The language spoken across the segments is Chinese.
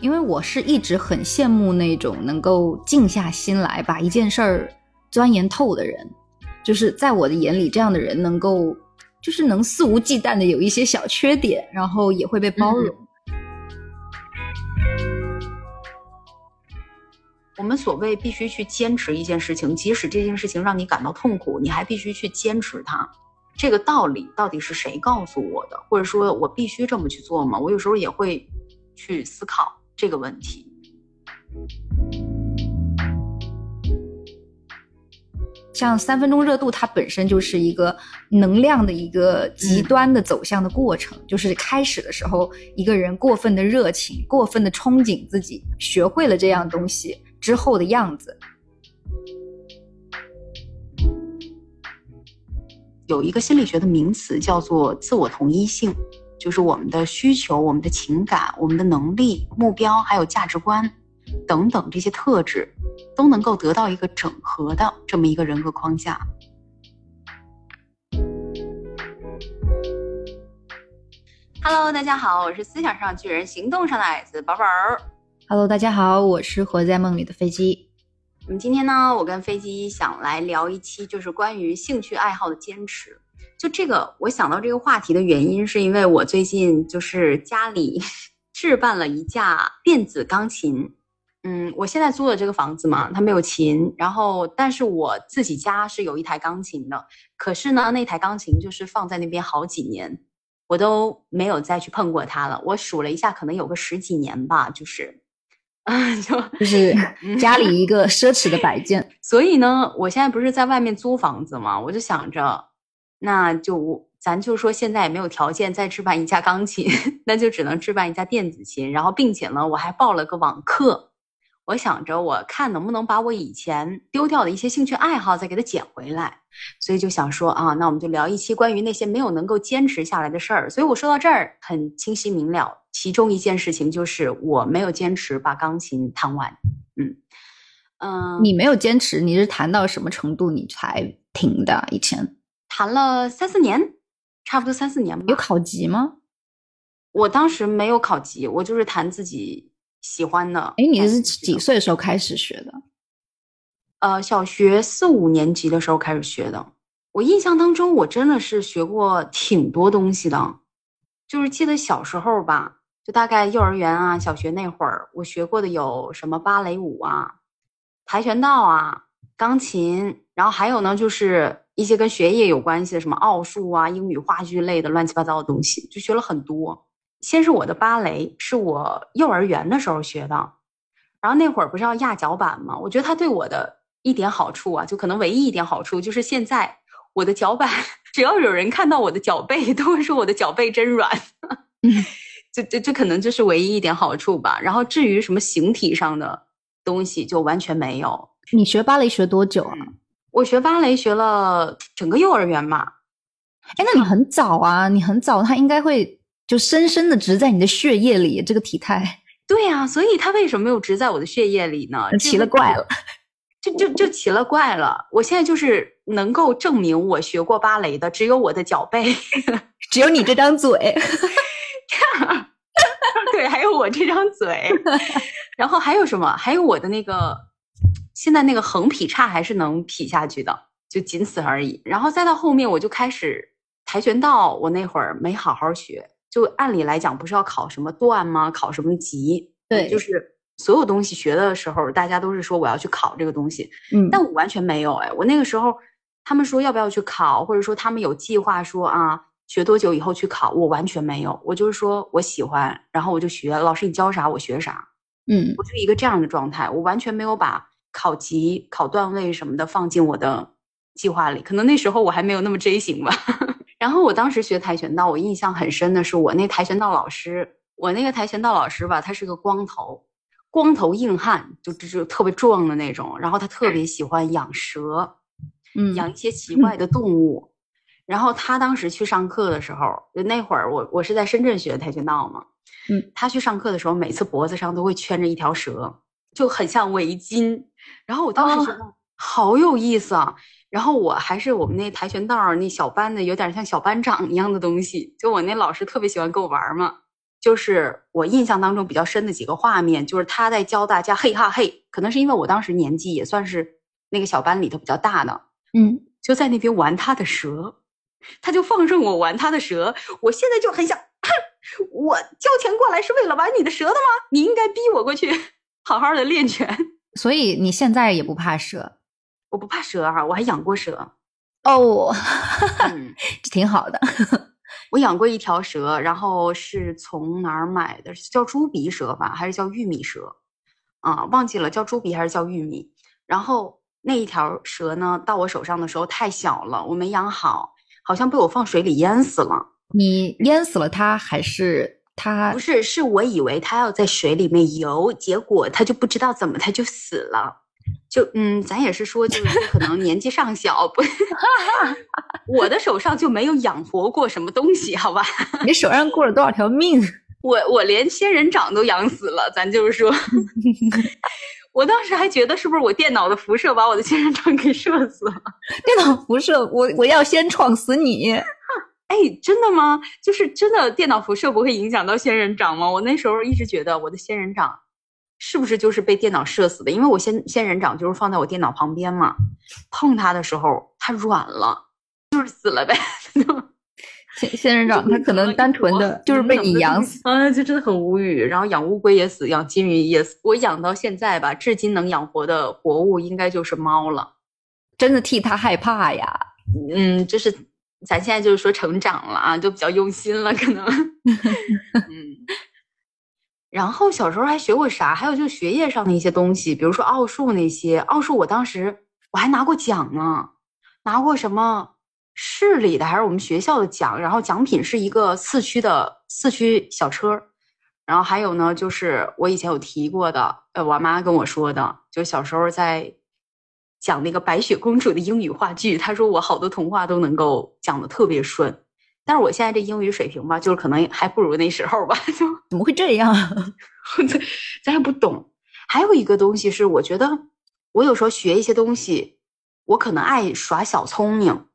因为我是一直很羡慕那种能够静下心来把一件事儿钻研透的人，就是在我的眼里，这样的人能够就是能肆无忌惮的有一些小缺点，然后也会被包容。我们所谓必须去坚持一件事情，即使这件事情让你感到痛苦，你还必须去坚持它。这个道理到底是谁告诉我的？或者说我必须这么去做吗？我有时候也会去思考这个问题。像三分钟热度，它本身就是一个能量的一个极端的走向的过程。就是开始的时候，一个人过分的热情，过分的憧憬自己学会了这样东西。之后的样子，有一个心理学的名词叫做自我同一性，就是我们的需求、我们的情感、我们的能力、目标，还有价值观等等这些特质，都能够得到一个整合的这么一个人格框架。Hello，大家好，我是思想上巨人，行动上的矮子宝宝。Hello，大家好，我是活在梦里的飞机。那么今天呢，我跟飞机想来聊一期，就是关于兴趣爱好的坚持。就这个，我想到这个话题的原因，是因为我最近就是家里 置办了一架电子钢琴。嗯，我现在租的这个房子嘛，它没有琴，然后但是我自己家是有一台钢琴的。可是呢，那台钢琴就是放在那边好几年，我都没有再去碰过它了。我数了一下，可能有个十几年吧，就是。就就是 家里一个奢侈的摆件，所以呢，我现在不是在外面租房子嘛，我就想着，那就咱就说现在也没有条件再置办一架钢琴，那就只能置办一架电子琴，然后并且呢，我还报了个网课。我想着，我看能不能把我以前丢掉的一些兴趣爱好再给它捡回来，所以就想说啊，那我们就聊一期关于那些没有能够坚持下来的事儿。所以我说到这儿很清晰明了，其中一件事情就是我没有坚持把钢琴弹完。嗯嗯，你没有坚持，你是弹到什么程度你才停的？以前弹了三四年，差不多三四年吧。有考级吗？我当时没有考级，我就是弹自己。喜欢的，哎，你是几岁的时候开始学的？呃，小学四五年级的时候开始学的。我印象当中，我真的是学过挺多东西的。就是记得小时候吧，就大概幼儿园啊、小学那会儿，我学过的有什么芭蕾舞啊、跆拳道啊、钢琴，然后还有呢，就是一些跟学业有关系的，什么奥数啊、英语、话剧类的乱七八糟的东西，就学了很多。先是我的芭蕾，是我幼儿园的时候学的，然后那会儿不是要压脚板吗？我觉得它对我的一点好处啊，就可能唯一一点好处就是现在我的脚板，只要有人看到我的脚背，都会说我的脚背真软。这这这可能就是唯一一点好处吧。然后至于什么形体上的东西，就完全没有。你学芭蕾学多久啊？我学芭蕾学了整个幼儿园嘛。哎，那你很早啊，你很早，他应该会。就深深的植在你的血液里，这个体态。对呀，所以它为什么没有植在我的血液里呢？奇了怪了，就就就奇了怪了。我现在就是能够证明我学过芭蕾的，只有我的脚背，只有你这张嘴。对，还有我这张嘴。然后还有什么？还有我的那个，现在那个横劈叉还是能劈下去的，就仅此而已。然后再到后面，我就开始跆拳道，我那会儿没好好学。就按理来讲，不是要考什么段吗？考什么级？对，就是所有东西学的时候，大家都是说我要去考这个东西。嗯，但我完全没有哎，我那个时候他们说要不要去考，或者说他们有计划说啊，学多久以后去考，我完全没有。我就是说我喜欢，然后我就学，老师你教啥我学啥。嗯，我就一个这样的状态，我完全没有把考级、考段位什么的放进我的计划里。可能那时候我还没有那么 J 型吧。然后我当时学跆拳道，我印象很深的是我那跆拳道老师，我那个跆拳道老师吧，他是个光头，光头硬汉，就就就特别壮的那种。然后他特别喜欢养蛇，嗯，养一些奇怪的动物。然后他当时去上课的时候，就那会儿我我是在深圳学跆拳道嘛，嗯，他去上课的时候，每次脖子上都会圈着一条蛇，就很像围巾。然后我当时觉得好有意思啊。然后我还是我们那跆拳道那小班的，有点像小班长一样的东西。就我那老师特别喜欢跟我玩嘛，就是我印象当中比较深的几个画面，就是他在教大家嘿哈嘿，可能是因为我当时年纪也算是那个小班里头比较大的，嗯，就在那边玩他的蛇，他就放任我玩他的蛇，我现在就很想，我交钱过来是为了玩你的蛇的吗？你应该逼我过去 好好的练拳。所以你现在也不怕蛇我不怕蛇啊、我还养过蛇，哦，嗯。这挺好的。我养过一条蛇，然后是从哪儿买的？是叫猪鼻蛇吧，还是叫玉米蛇？啊，忘记了，叫猪鼻还是叫玉米？然后那一条蛇呢，到我手上的时候太小了，我没养好，好像被我放水里淹死了。你淹死了它，还是它不？是，是我以为他要在水里面游，结果他就不知道怎么他就死了。就嗯，咱也是说，就是可能年纪尚小，不，我的手上就没有养活过什么东西，好吧？你手上过了多少条命？我我连仙人掌都养死了，咱就是说，我当时还觉得是不是我电脑的辐射把我的仙人掌给射死了？电脑辐射，我我要先撞死你！哎，真的吗？就是真的电脑辐射不会影响到仙人掌吗？我那时候一直觉得我的仙人掌是不是就是被电脑射死的？因为我仙仙人掌就是放在我电脑旁边嘛，碰它的时候它软了，就是死了呗。仙仙人掌它可能单纯的就是被你养死。啊，就真的很无语。然后养乌龟也死，养金鱼也死。我养到现在吧，至今能养活的活物应该就是猫了。真的替它害怕呀！嗯，就是咱现在就是说成长了啊，就比较用心了，可能。嗯。然后小时候还学过啥？还有就是学业上的一些东西，比如说奥数那些。奥数我当时我还拿过奖呢，拿过什么市里的还是我们学校的奖，然后奖品是一个四驱的四驱小车。然后还有呢，就是我以前有提过的，呃，我妈跟我说的，就小时候在讲那个白雪公主的英语话剧，她说我好多童话都能够讲的特别顺。但是我现在这英语水平吧，就是可能还不如那时候吧，就 怎么会这样？咱也不懂。还有一个东西是，我觉得我有时候学一些东西，我可能爱耍小聪明。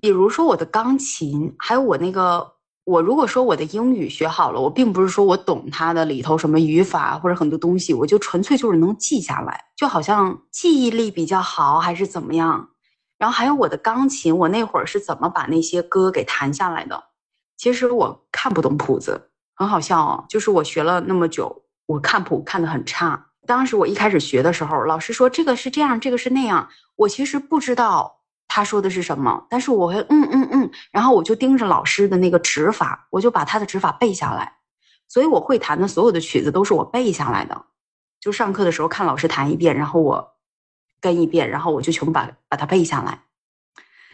比如说我的钢琴，还有我那个，我如果说我的英语学好了，我并不是说我懂它的里头什么语法或者很多东西，我就纯粹就是能记下来，就好像记忆力比较好还是怎么样。然后还有我的钢琴，我那会儿是怎么把那些歌给弹下来的？其实我看不懂谱子，很好笑哦。就是我学了那么久，我看谱看得很差。当时我一开始学的时候，老师说这个是这样，这个是那样，我其实不知道他说的是什么，但是我会嗯嗯嗯，然后我就盯着老师的那个指法，我就把他的指法背下来。所以我会弹的所有的曲子都是我背下来的，就上课的时候看老师弹一遍，然后我跟一遍，然后我就全部把把它背下来。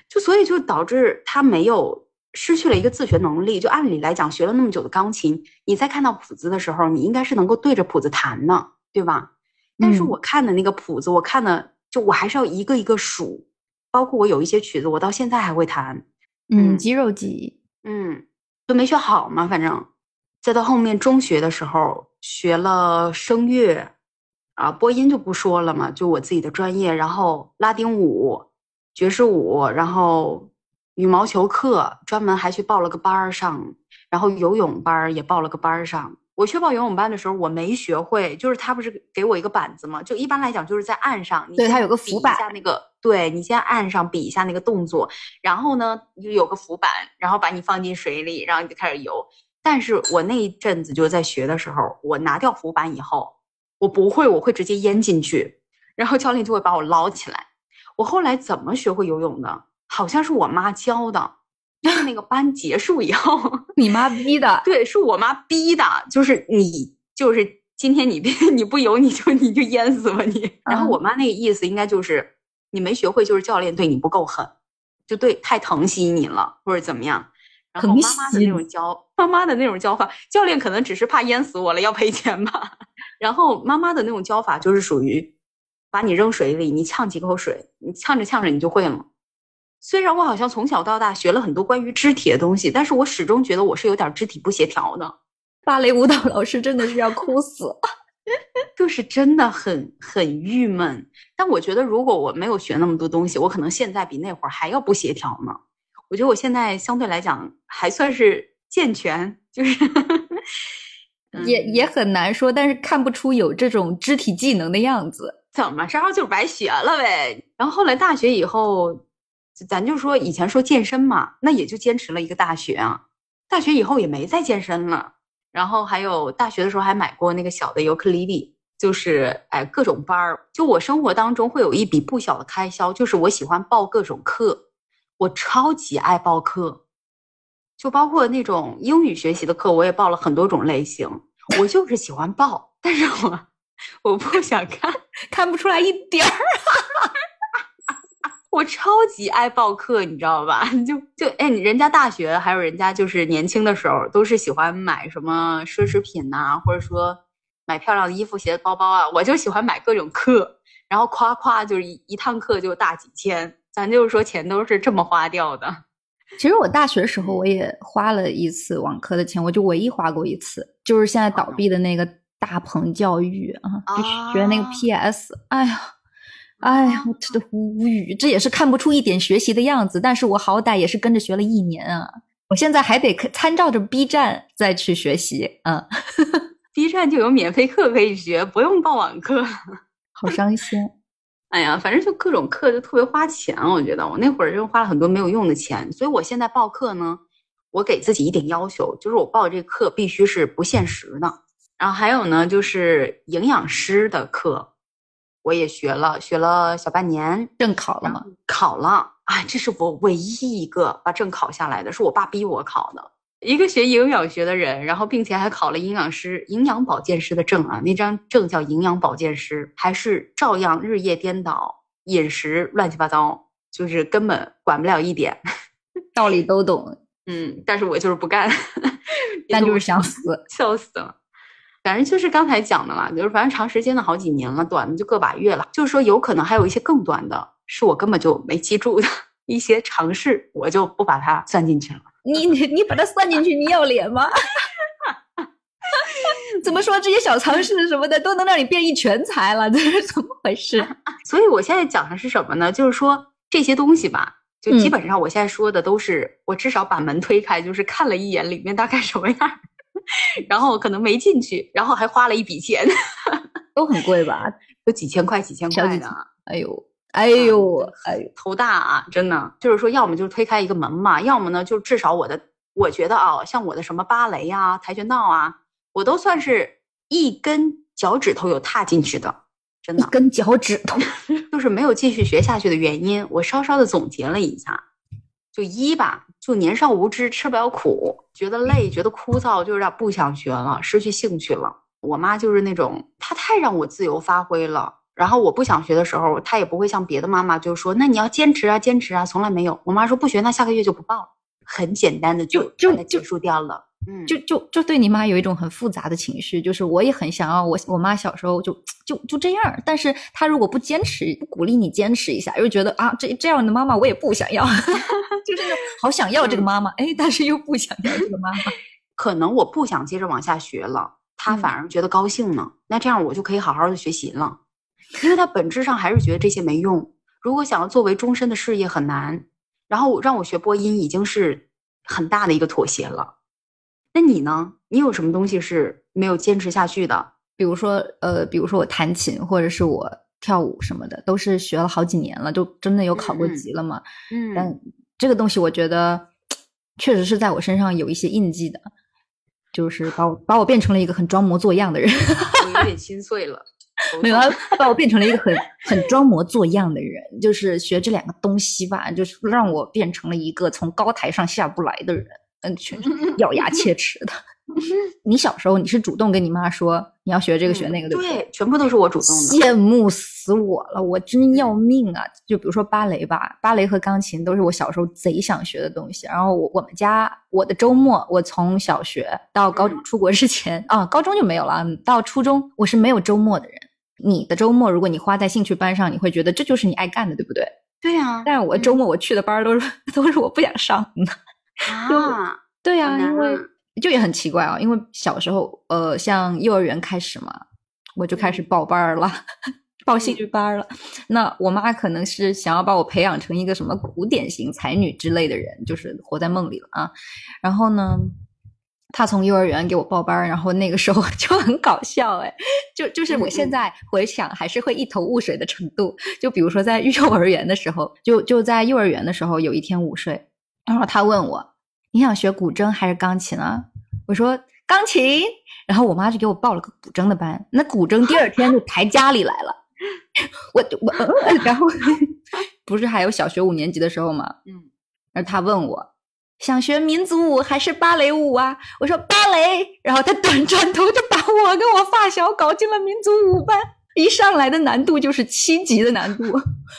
就所以就导致他没有失去了一个自学能力。就按理来讲，学了那么久的钢琴，你在看到谱子的时候，你应该是能够对着谱子弹的，对吧？但是嗯我看的那个谱子，我看的就我还是要一个一个数，包括我有一些曲子，我到现在还会弹，嗯，嗯肌肉记忆。嗯，就没学好嘛，反正。再到后面中学的时候，学了声乐，啊，播音就不说了嘛，就我自己的专业，然后拉丁舞、爵士舞，然后羽毛球课，专门还去报了个班儿上，然后游泳班儿也报了个班儿上。我去报游泳班的时候，我没学会，就是他不是给我一个板子嘛，就一般来讲就是在岸上，对它有个浮板下那个，对你先岸上比一下那个动作，然后呢就有个浮板，然后把你放进水里，然后你就开始游。但是我那一阵子就在学的时候，我拿掉浮板以后，我不会，我会直接淹进去，然后教练就会把我捞起来。我后来怎么学会游泳的？好像是我妈教的，就是那个班结束以后，你妈逼的，对，是我妈逼的，就是你，就是今天你别 你不游你就你就淹死吧你。然后嗯我妈那个意思应该就是你没学会，就是教练对你不够狠，就对太疼惜你了或者怎么样。然后疼妈妈的那种教，妈妈的那种教法，教练可能只是怕淹死我了要赔钱吧。然后妈妈的那种教法就是属于把你扔水里，你呛几口水，你呛着呛着你就会了。虽然我好像从小到大学了很多关于肢体的东西，但是我始终觉得我是有点肢体不协调的，芭蕾舞蹈老师真的是要哭死。就是真的很很郁闷。但我觉得如果我没有学那么多东西，我可能现在比那会儿还要不协调呢。我觉得我现在相对来讲还算是健全，就是也也很难说，但是看不出有这种肢体技能的样子。怎么着就是白学了呗？然后后来大学以后，咱就说以前说健身嘛，那也就坚持了一个大学啊。大学以后也没再健身了。然后还有大学的时候还买过那个小的尤克里里，就是哎各种班儿。就我生活当中会有一笔不小的开销，就是我喜欢报各种课，我超级爱报课，就包括那种英语学习的课，我也报了很多种类型。我就是喜欢报，但是我我不想看，看不出来一点儿。我超级爱报课，你知道吧？就就哎，人家大学还有人家就是年轻的时候都是喜欢买什么奢侈品呐，或者说买漂亮的衣服、鞋子、包包啊。我就喜欢买各种课，然后夸夸就是一一堂课就大几千，咱就是说钱都是这么花掉的。其实我大学的时候我也花了一次网课的钱，我就唯一花过一次，就是现在倒闭的那个大鹏教育啊，就学那个 PS。哎呀。哎呀，我真的无语，这也是看不出一点学习的样子。但是我好歹也是跟着学了一年啊，我现在还得参照着 B 站再去学习。嗯，B 站就有免费课可以学，不用报网课，好伤心。哎呀，反正就各种课就特别花钱，我觉得我那会儿就花了很多没有用的钱。所以我现在报课呢，我给自己一点要求，就是我报这课必须是不限时的。然后还有呢，就是营养师的课。我也学了，学了小半年，证考了吗？考了，啊，这是我唯一一个把证考下来的，是我爸逼我考的。一个学营养学的人，然后并且还考了营养师、营养保健师的证啊，那张证叫营养保健师，还是照样日夜颠倒，饮食乱七八糟，就是根本管不了一点，道理都懂，嗯，但是我就是不干，但就是想死，笑死了。反正就是刚才讲的嘛，就是反正长时间的好几年了，短的就个把月了。就是说，有可能还有一些更短的，是我根本就没记住的 一些尝试，我就不把它算进去了。你你你把它算进去，你要脸吗？怎么说这些小常识什么的都能让你变一全才了？这是怎么回事？所以我现在讲的是什么呢？就是说这些东西吧，就基本上我现在说的都是我至少把门推开，就是看了一眼里面大概什么样。然后可能没进去，然后还花了一笔钱，都很贵吧？都几千块、几千块的。哎呦，哎呦，哎呦，头大啊！真的，就是说，要么就是推开一个门嘛，要么呢，就至少我的，我觉得啊，像我的什么芭蕾啊、跆拳道啊，我都算是一根脚趾头有踏进去的，真的，一根脚趾头，就是没有继续学下去的原因。我稍稍的总结了一下，就一吧。就年少无知，吃不了苦，觉得累，觉得枯燥，就有点不想学了，失去兴趣了。我妈就是那种，她太让我自由发挥了。然后我不想学的时候，她也不会像别的妈妈就说：“那你要坚持啊，坚持啊。”从来没有。我妈说不学，那下个月就不报了，很简单的就就结束掉了。嗯，就就就对你妈有一种很复杂的情绪，就是我也很想要我我妈小时候就就就这样，但是她如果不坚持，不鼓励你坚持一下，又觉得啊这这样的妈妈我也不想要，就是好想要这个妈妈，哎，但是又不想要这个妈妈，可能我不想接着往下学了，她反而觉得高兴呢，那这样我就可以好好的学习了，因为她本质上还是觉得这些没用，如果想要作为终身的事业很难，然后让我学播音已经是很大的一个妥协了。那你呢？你有什么东西是没有坚持下去的？比如说，呃，比如说我弹琴，或者是我跳舞什么的，都是学了好几年了，就真的有考过级了嘛。嗯。但这个东西，我觉得确实是在我身上有一些印记的，就是把我把我变成了一个很装模作样的人。我有点 心碎了。没有，他把我变成了一个很 很装模作样的人。就是学这两个东西吧，就是让我变成了一个从高台上下不来的人。嗯，全是咬牙切齿的。你小时候你是主动跟你妈说你要学这个学那个，对不对？全部都是我主动的。羡慕死我了，我真要命啊！就比如说芭蕾吧，芭蕾和钢琴都是我小时候贼想学的东西。然后我我们家我的周末，我从小学到高中出国之前啊，高中就没有了。到初中我是没有周末的人。你的周末如果你花在兴趣班上，你会觉得这就是你爱干的，对不对？对呀。但是我周末我去的班都是 都是我不想上的。啊，对啊，因为就也很奇怪啊，因为小时候，呃，像幼儿园开始嘛，我就开始报班儿了，报兴趣班了。那我妈可能是想要把我培养成一个什么古典型才女之类的人，就是活在梦里了啊。然后呢，她从幼儿园给我报班儿，然后那个时候 就很搞笑哎，就就是我现在回想还是会一头雾水的程度。就比如说在幼儿园的时候，就就在幼儿园的时候，有一天午睡，然后他问我：“你想学古筝还是钢琴啊？”我说：“钢琴。”然后我妈就给我报了个古筝的班。那古筝第二天就抬家里来了，我我然后不是还有小学五年级的时候吗？嗯，然后他问我。想学民族舞还是芭蕾舞啊？我说芭蕾，然后他转转头就把我跟我发小搞进了民族舞班，一上来的难度就是七级的难度，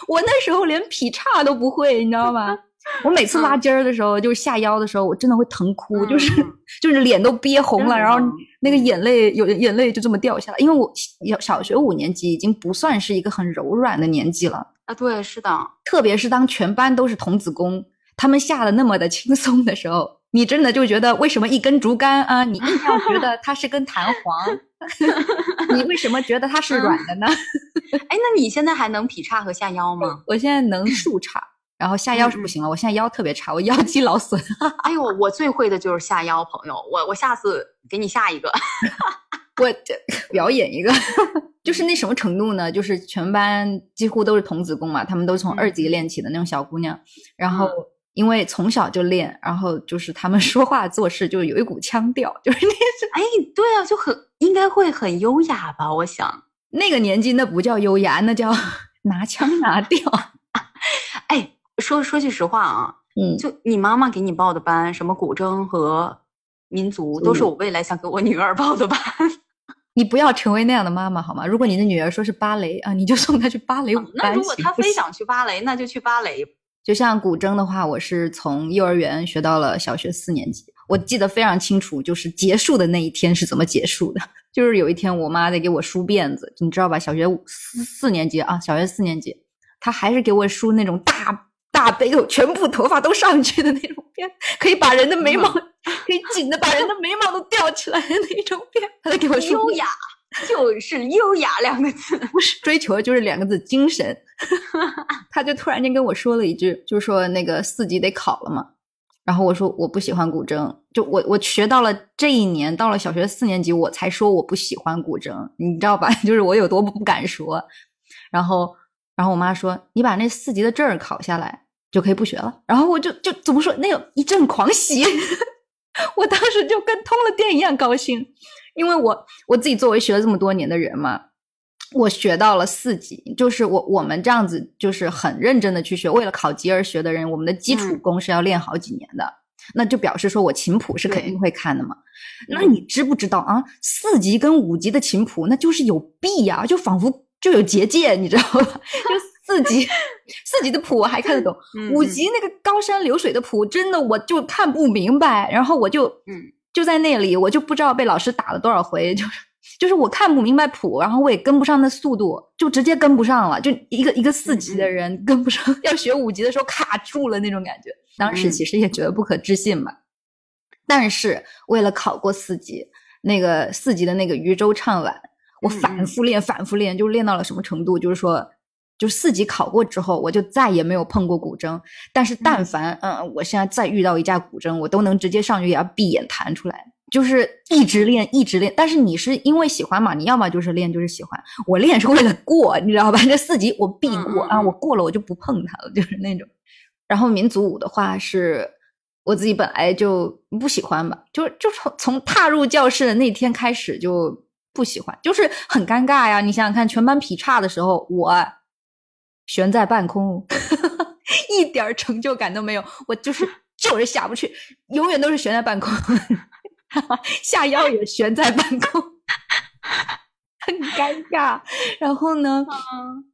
我那时候连劈叉都不会，你知道吗？我每次拉筋儿的时候，就是下腰的时候，我真的会疼哭，就是 就是脸都憋红了，然后那个眼泪有眼泪就这么掉下来，因为我小小学五年级已经不算是一个很柔软的年纪了啊，对，是的，特别是当全班都是童子功。他们下的那么的轻松的时候，你真的就觉得为什么一根竹竿啊？你硬要觉得它是根弹簧，你为什么觉得它是软的呢？哎，那你现在还能劈叉和下腰吗？我现在能竖叉，然后下腰是不行了。我现在腰特别差，我腰肌劳损。哎呦，我最会的就是下腰，朋友，我我下次给你下一个，我表演一个，就是那什么程度呢？就是全班几乎都是童子功嘛，他们都从二级练起的那种小姑娘，然后。因为从小就练，然后就是他们说话做事就有一股腔调，就是那是哎，对啊，就很应该会很优雅吧？我想那个年纪那不叫优雅，那叫拿腔拿调。哎，说说句实话啊，嗯，就你妈妈给你报的班，什么古筝和民族，都是我未来想给我女儿报的班。你不要成为那样的妈妈好吗？如果你的女儿说是芭蕾啊，你就送她去芭蕾舞班。那如果她非想去芭蕾，那就去芭蕾。就像古筝的话，我是从幼儿园学到了小学四年级，我记得非常清楚，就是结束的那一天是怎么结束的。就是有一天，我妈在给我梳辫子，你知道吧？小学四四年级啊，小学四年级，她还是给我梳那种大大背头，全部头发都上去的那种辫，可以把人的眉毛，可以紧的把人的眉毛都吊起来的那种辫，他在给我说。优雅。就是优雅两个字，不是追求，就是两个字精神。他就突然间跟我说了一句，就是说那个四级得考了嘛。然后我说我不喜欢古筝，就我我学到了这一年，到了小学四年级，我才说我不喜欢古筝，你知道吧？就是我有多不敢说。然后，然后我妈说你把那四级的证考下来就可以不学了。然后我就就怎么说，那个一阵狂喜，我当时就跟通了电一样高兴。因为我我自己作为学了这么多年的人嘛，我学到了四级，就是我我们这样子就是很认真的去学，为了考级而学的人，我们的基础功是要练好几年的，那就表示说我琴谱是肯定会看的嘛。那你知不知道啊？四级跟五级的琴谱那就是有弊呀，就仿佛就有结界，你知道吧？就四级四级的谱我还看得懂，五级那个高山流水的谱真的我就看不明白，然后我就嗯。就在那里，我就不知道被老师打了多少回，就是就是我看不明白谱，然后我也跟不上那速度，就直接跟不上了，就一个一个四级的人跟不上，要学五级的时候卡住了那种感觉。当时其实也觉得不可置信吧，但是为了考过四级，那个四级的那个渔舟唱晚，我反复练，反复练，就练到了什么程度，就是说。就四级考过之后，我就再也没有碰过古筝。但是但凡嗯，我现在再遇到一架古筝，我都能直接上去也要闭眼弹出来，就是一直练，一直练。但是你是因为喜欢嘛？你要么就是练，就是喜欢。我练是为了过，你知道吧？这四级我必过啊，我过了我就不碰它了，就是那种。然后民族舞的话，是我自己本来就不喜欢吧，就就从从踏入教室的那天开始就不喜欢，就是很尴尬呀。你想想看，全班劈叉的时候，我。悬在半空，一点成就感都没有。我就是 就是下不去，永远都是悬在半空，下腰也悬在半空，很尴尬。然后呢，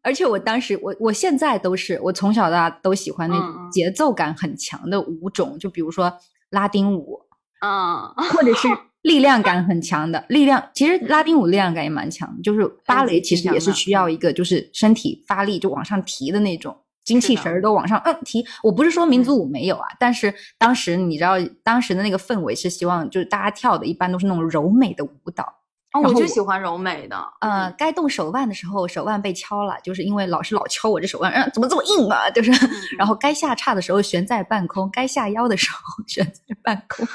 而且我当时，我我现在都是，我从小到大都喜欢那种节奏感很强的舞种，就比如说拉丁舞，嗯，或者是。力量感很强的力量，其实拉丁舞力量感也蛮强。就是芭蕾其实也是需要一个，就是身体发力就往上提的那种，精气神儿都往上嗯提。我不是说民族舞没有啊，但是当时你知道当时的那个氛围是希望就是大家跳的一般都是那种柔美的舞蹈。哦，我就喜欢柔美的。呃，该动手腕的时候手腕被敲了，就是因为老师老敲我这手腕，嗯，怎么这么硬啊？就是，然后该下叉的时候悬在半空，该下腰的时候 悬在半空。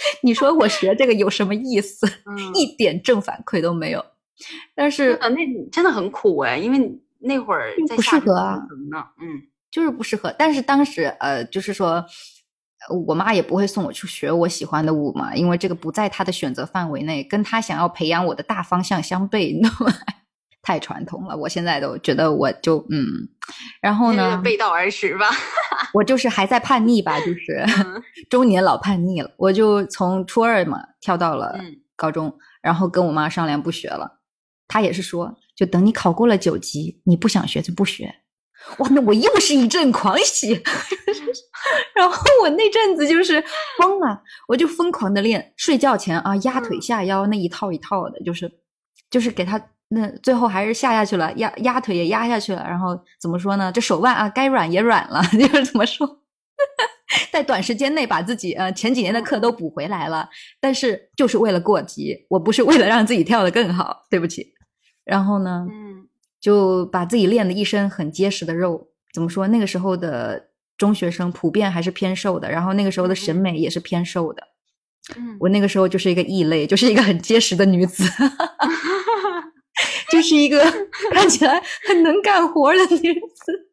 你说我学这个有什么意思？嗯，一点正反馈都没有。但是那真的很苦哎，因为那会儿在不适合啊嗯就是不适合。但是当时呃，就是说，呃我妈也不会送我去学我喜欢的舞嘛，因为这个不在她的选择范围内，跟她想要培养我的大方向相悖，你懂吗？太传统了，我现在都觉得我就嗯，然后呢，背道而驰吧。我就是还在叛逆吧，就是嗯 中年老叛逆了。我就从初二嘛跳到了嗯高中，然后跟我妈商量不学了。她也是说，就等你考过了九级，你不想学就不学。哇，那我又是一阵狂喜。然后我那阵子就是疯了，我就疯狂的练，睡觉前啊压腿嗯下腰那一套一套的，就是就是给他那最后还是下下去了，压压腿也压下去了，然后怎么说呢？这手腕啊该软也软了，就是怎么说？在短时间内把自己呃前几年的课都补回来了，但是就是为了过级，我不是为了让自己跳得更好，对不起。然后呢，嗯就把自己练的一身很结实的肉。怎么说？那个时候的中学生普遍还是偏瘦的，然后那个时候的审美也是偏瘦的。嗯，我那个时候就是一个异类，就是一个很结实的女子，就是一个 看起来很能干活的女子，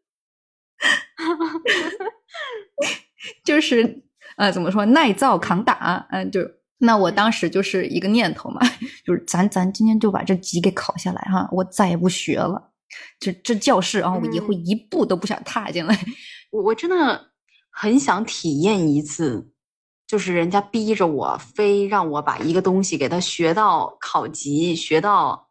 就是呃，怎么说耐造扛打，嗯、就那我当时就是一个念头嘛，就是咱咱今天就把这级给考下来哈，我再也不学了。这这教室啊，我以后嗯一步都不想踏进来。我我真的很想体验一次，就是人家逼着我，非让我把一个东西给他学到考级，学到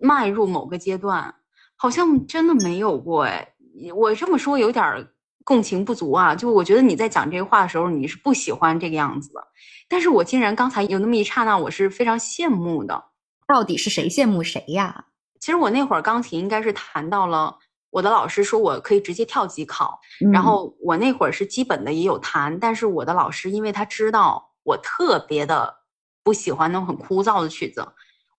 迈入某个阶段，好像真的没有过哎。我这么说有点儿共情不足啊，就我觉得你在讲这个话的时候，你是不喜欢这个样子的，但是我竟然刚才有那么一刹那，我是非常羡慕的。到底是谁羡慕谁呀？其实我那会儿钢琴应该是弹到了，我的老师说我可以直接跳级考，然嗯后我那会儿是基本的也有弹，但是我的老师因为他知道我特别的不喜欢那种很枯燥的曲子，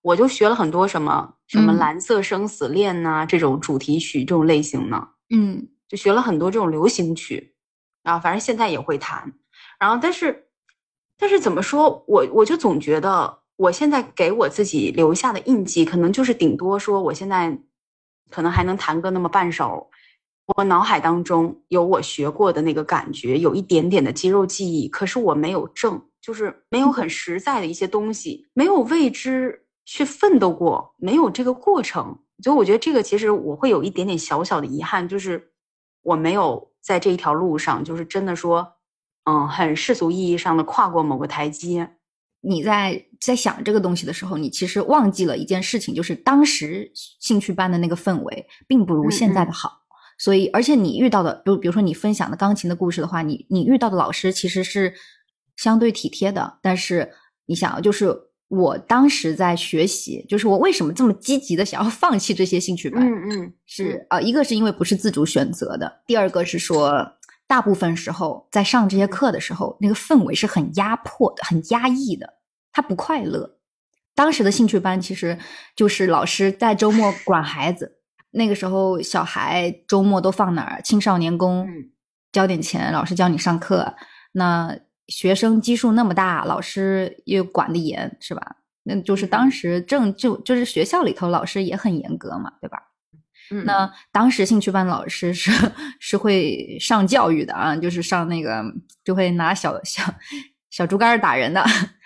我就学了很多什么什么嗯。蓝色生死恋呐、这种主题曲这种类型呢，嗯。就学了很多这种流行曲，啊，反正现在也会弹，然后但是但是怎么说，我我就总觉得我现在给我自己留下的印记，可能就是顶多说我现在可能还能弹个那么半首，我脑海当中有我学过的那个感觉，有一点点的肌肉记忆，可是我没有证，就是没有很实在的一些东西，没有为之去奋斗过，没有这个过程，所以我觉得这个其实我会有一点点小小的遗憾，就是我没有在这一条路上，就是真的说，嗯，很世俗意义上的跨过某个台阶。你在在想这个东西的时候，你其实忘记了一件事情，就是当时兴趣班的那个氛围并不如现在的好。所以，而且你遇到的，比如比如说你分享的钢琴的故事的话，你你遇到的老师其实是相对体贴的。但是你想，就是我当时在学习，就是我为什么这么积极的想要放弃这些兴趣班？嗯嗯，是呃，一个是因为不是自主选择的，第二个是说，大部分时候在上这些课的时候，那个氛围是很压迫的、很压抑的，他不快乐。当时的兴趣班其实就是老师在周末管孩子，那个时候小孩周末都放哪儿？青少年宫，嗯交点钱，老师教你上课。那学生基数那么大，老师又管得严，是吧？那就是当嗯时正就就是学校里头老师也很严格嘛，对吧？嗯，那当时兴趣班老师是是会上教育的啊，就是上那个就会拿小小小竹竿打人的，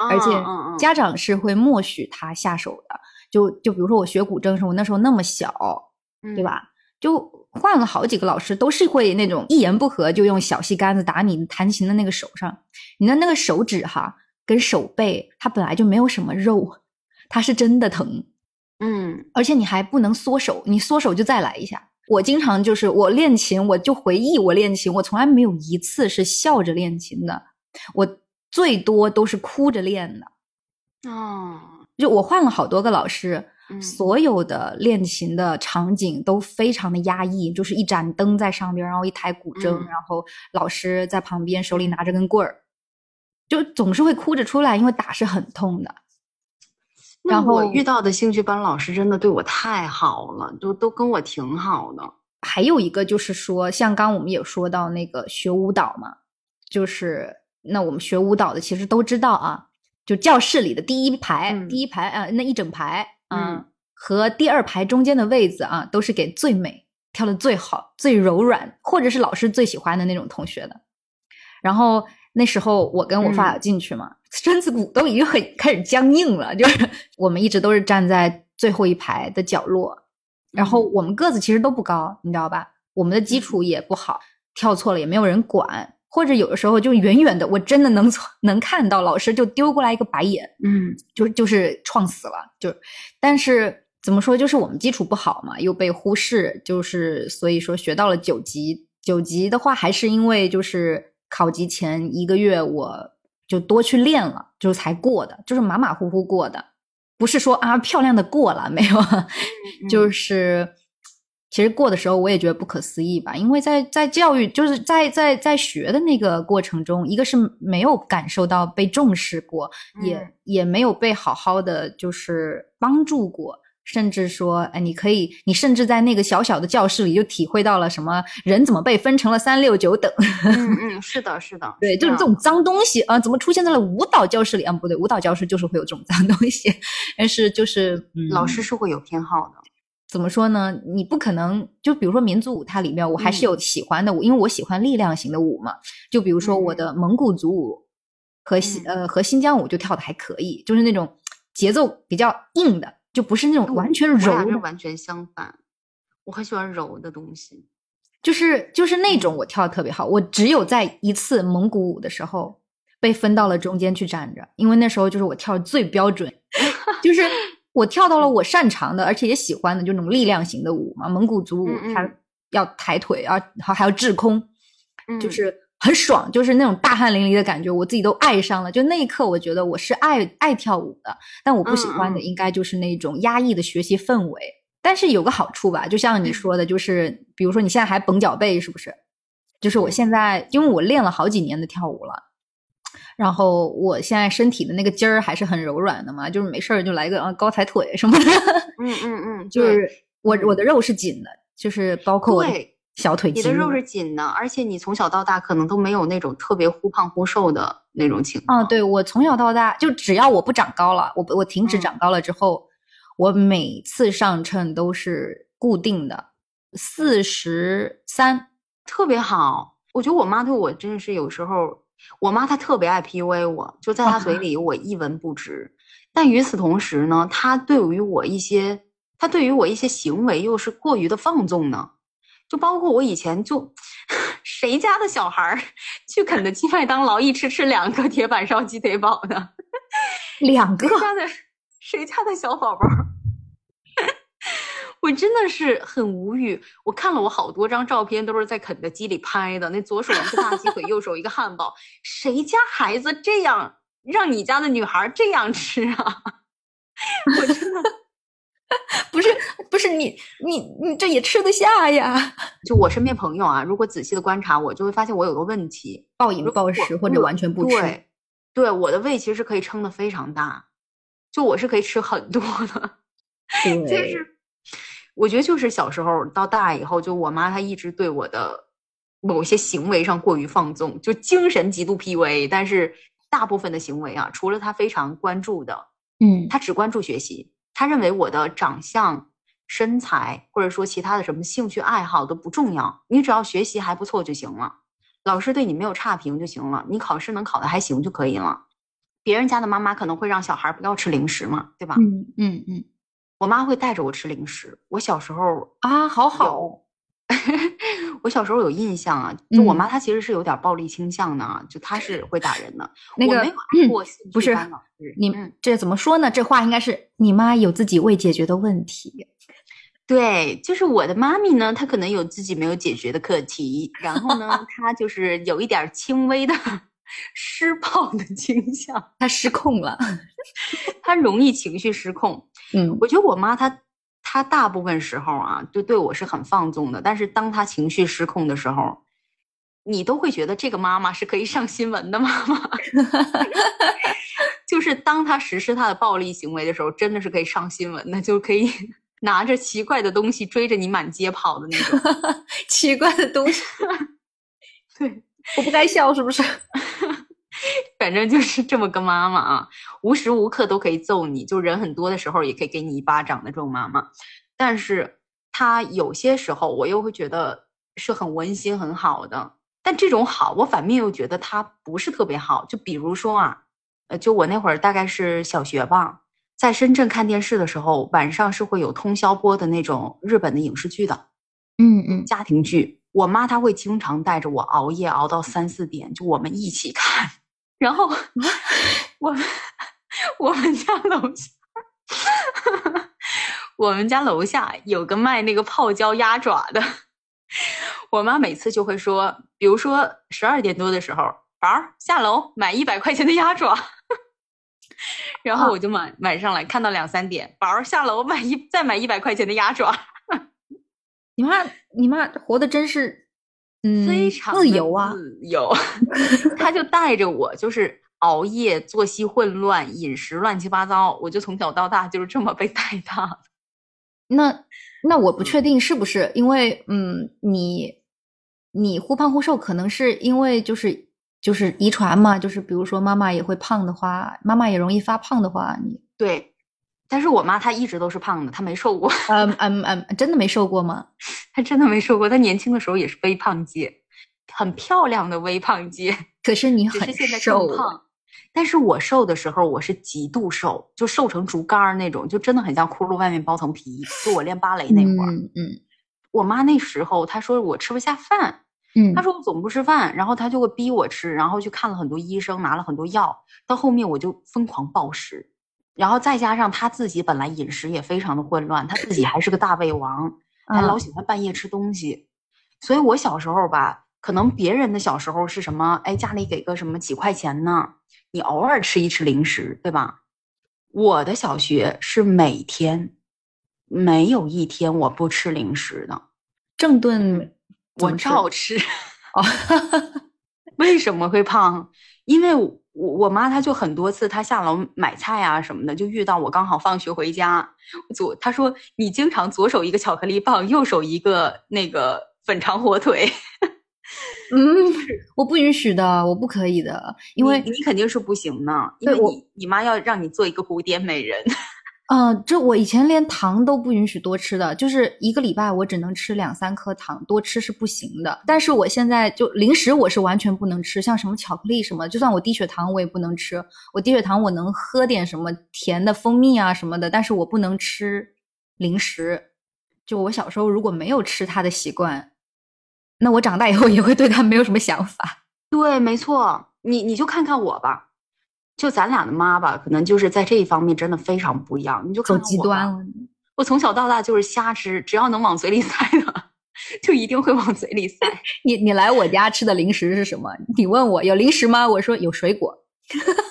而且家长是会默许他下手的。就就比如说我学古筝的时候，我那时候那么小，对？吧？就换了好几个老师，都是会那种一言不合就用小细杆子打你弹琴的那个手上，你的那个手指哈跟手背，它本来就没有什么肉，它是真的疼。嗯而且你还不能缩手，你缩手就再来一下。我经常就是我练琴，我就回忆我练琴，我从来没有一次是笑着练琴的，我最多都是哭着练的。哦，就我换了好多个老师，嗯所有的练琴的场景都非常的压抑，就是一盏灯在上边，然后一台古筝，嗯然后老师在旁边手里拿着根棍儿，就总是会哭着出来，因为打是很痛的。那然后我遇到的兴趣班老师真的对我太好了，都都跟我挺好的。还有一个就是说，像刚我们也说到那个学舞蹈嘛，就是那我们学舞蹈的其实都知道啊，就教室里的第一排，嗯第一排啊、那一整排啊、嗯和第二排中间的位子啊，都是给最美、跳的最好、最柔软，或者是老师最喜欢的那种同学的。然后那时候我跟我发小进去嘛，身子骨都已经很 开始僵硬了，就是 我们一直都是站在最后一排的角落，然后我们个子其实都不高，你知道吧？我们的基础也不好，跳错了也没有人管，或者有的时候就远远的，我真的能能看到老师就丢过来一个白眼，嗯就就是撞死了，就但是怎么说，就是我们基础不好嘛，又被忽视，就是所以说学到了九级。九级的话，还是因为就是考级前一个月我就多去练了，就才过的，就是马马虎虎过的，不是说啊漂亮的过了没有，嗯 就是其实过的时候我也觉得不可思议吧，因为在在教育就是在在在学的那个过程中，一个是没有感受到被重视过，也嗯也没有被好好的就是帮助过。甚至说，哎，你可以，你甚至在那个小小的教室里就体会到了什么人怎么被分成了三六九等，嗯 嗯，是的，是的，对，就是这这种脏东西啊，怎么出现在了舞蹈教室里啊？不对，舞蹈教室就是会有这种脏东西，但是就是、嗯、老师是会有偏好的。怎么说呢？你不可能就比如说民族舞，它里面我还是嗯有喜欢的舞，因为我喜欢力量型的舞嘛。就比如说我嗯的蒙古族舞和新、嗯呃和新疆舞就跳的还可以，就是那种节奏比较硬的，就不是那种完全柔完全相反，我很喜欢柔的东西。就是就是那嗯种我跳的特别好。我只有在一次蒙古舞的时候被分到了中间去站着，因为那时候就是我跳的最标准，就是我跳到了我擅长的，而且也喜欢的，就那种力量型的舞嘛。蒙古族舞它要抬腿啊，还还要滞空，嗯就是很爽，就是那种大汗淋漓的感觉，我自己都爱上了。就那一刻，我觉得我是爱爱跳舞的，但我不喜欢的应该就是那种压抑的学习氛围。但是有个好处吧，就像你说的，就是比如说你现在还绷脚背，是不是？就是我嗯现在，因为我练了好几年的跳舞了，然后我现在身体的那个筋儿还是很柔软的嘛，就是没事儿就来个啊高抬腿什么的，嗯嗯嗯，对 就是我嗯我的肉是紧的，就是包括我的小腿肌你的肉是紧的，而且你从小到大可能都没有那种特别忽胖忽瘦的那种情况。啊，对我从小到大，就只要我不长高了，我我停止嗯长高了之后，我每次上秤都是固定的四十三。特别好。我觉得我妈对我真的是有时候，我妈她特别爱 PUA 我，就在她嘴里我一文不值。但与此同时呢，她对于我一些，她对于我一些行为又是过于的放纵呢。就包括我以前就，谁家的小孩儿去肯德基、麦当劳一吃吃两个铁板烧鸡腿堡呢，两个 谁家的谁家的小宝宝儿？我真的是很无语。我看了我好多张照片，都是在肯德基里拍的，那左手一个大鸡腿，右手一个汉堡。谁家孩子这样让你家的女孩这样吃啊？我真的，不是不是你你你这也吃得下呀？就我身边朋友啊，如果仔细的观察我，就会发现我有个问题，暴饮暴食或者完全不吃。对，对，我的胃其实是可以撑得非常大，就我是可以吃很多的。就对是我觉得就是小时候到大以后，就我妈她一直对我的某些行为上过于放纵，就精神极度 PUA，但是大部分的行为啊，除了她非常关注的，嗯她只关注学习，她认为我的长相、身材或者说其他的什么兴趣爱好都不重要，你只要学习还不错就行了，老师对你没有差评就行了，你考试能考的还行就可以了。别人家的妈妈可能会让小孩不要吃零食嘛，对吧？嗯嗯嗯我妈会带着我吃零食。我小时候，啊，好好 我小时候有印象啊，就我嗯妈她其实是有点暴力倾向的啊，就她是会打人的。那个我没有 挨过兴不是你嗯，这怎么说呢？这话应该是你妈有自己未解决的问题。对，就是我的妈咪呢，她可能有自己没有解决的课题，然后呢，她就是有一点儿轻微的 施暴的倾向，她失控了。她容易情绪失控。嗯我觉得我妈她她大部分时候啊，就对我是很放纵的，但是当她情绪失控的时候，你都会觉得这个妈妈是可以上新闻的妈妈。就是当她实施她的暴力行为的时候，真的是可以上新闻的，就可以 拿着奇怪的东西追着你满街跑的那种。奇怪的东西，对，我不该笑是不是？反正就是这么个妈妈啊，无时无刻都可以揍你，就人很多的时候也可以给你一巴掌的这种妈妈。但是她有些时候我又会觉得是很温馨很好的，但这种好我反面又觉得她不是特别好。就比如说啊，呃，就我那会儿大概是小学吧，在深圳看电视的时候，晚上是会有通宵播的那种日本的影视剧的，嗯嗯，家庭剧。我妈她会经常带着我熬夜熬到三四点，就我们一起看。然后 我们我们家楼下，我们家楼下有个卖那个泡椒鸭爪的，我妈每次就会说，比如说十二点多的时候，宝儿下楼买一百块钱的鸭爪，然后我就买买上来看到两三点，宝儿下楼买一再买一百块钱的鸭爪。你妈你妈活的真是。非常自由啊，自由。他就带着我，就是熬夜、作息混乱、饮食乱七八糟，我就从小到大就是这么被带大的。那那我不确定是不是因为，嗯，你你忽胖忽瘦，可能是因为就是就是遗传嘛，就是比如说妈妈也会胖的话，妈妈也容易发胖的话，你对。但是我妈她一直都是胖的，她没瘦过。嗯嗯嗯，真的没瘦过吗？她真的没瘦过。她年轻的时候也是微胖姐，很漂亮的微胖姐。可是你很瘦。但是我瘦的时候，我是极度瘦，就瘦成竹竿那种，就真的很像骷髅外面包层皮。就我练芭蕾那会儿，嗯，我妈那时候她说我吃不下饭，嗯，她说我总不吃饭，然后她就会逼我吃，然后去看了很多医生，拿了很多药，到后面我就疯狂暴食。然后再加上他自己本来饮食也非常的混乱，他自己还是个大胃王，还老喜欢半夜吃东西，所以我小时候吧，可能别人的小时候是什么？哎，家里给个什么几块钱呢？你偶尔吃一吃零食，对吧？我的小学是每天没有一天我不吃零食的，正顿我照吃。哦，为什么会胖？因为我我妈她就很多次，她下楼买菜啊什么的，就遇到我刚好放学回家，左她说你经常左手一个巧克力棒，右手一个那个粉肠火腿。嗯，我不允许的，我不可以的，因为你肯定是不行的，因为你你妈要让你做一个古典美人。嗯，这我以前连糖都不允许多吃的，就是一个礼拜我只能吃两三颗糖，多吃是不行的。但是我现在就零食我是完全不能吃，像什么巧克力什么，就算我低血糖我也不能吃。我低血糖我能喝点什么甜的蜂蜜啊什么的，但是我不能吃零食。就我小时候如果没有吃它的习惯，那我长大以后也会对它没有什么想法。对，没错，你你就看看我吧。就咱俩的妈吧，可能就是在这一方面真的非常不一样。你就走极端了。我从小到大就是瞎吃，只要能往嘴里塞的，就一定会往嘴里塞。你你来我家吃的零食是什么？你问我有零食吗？我说有水果。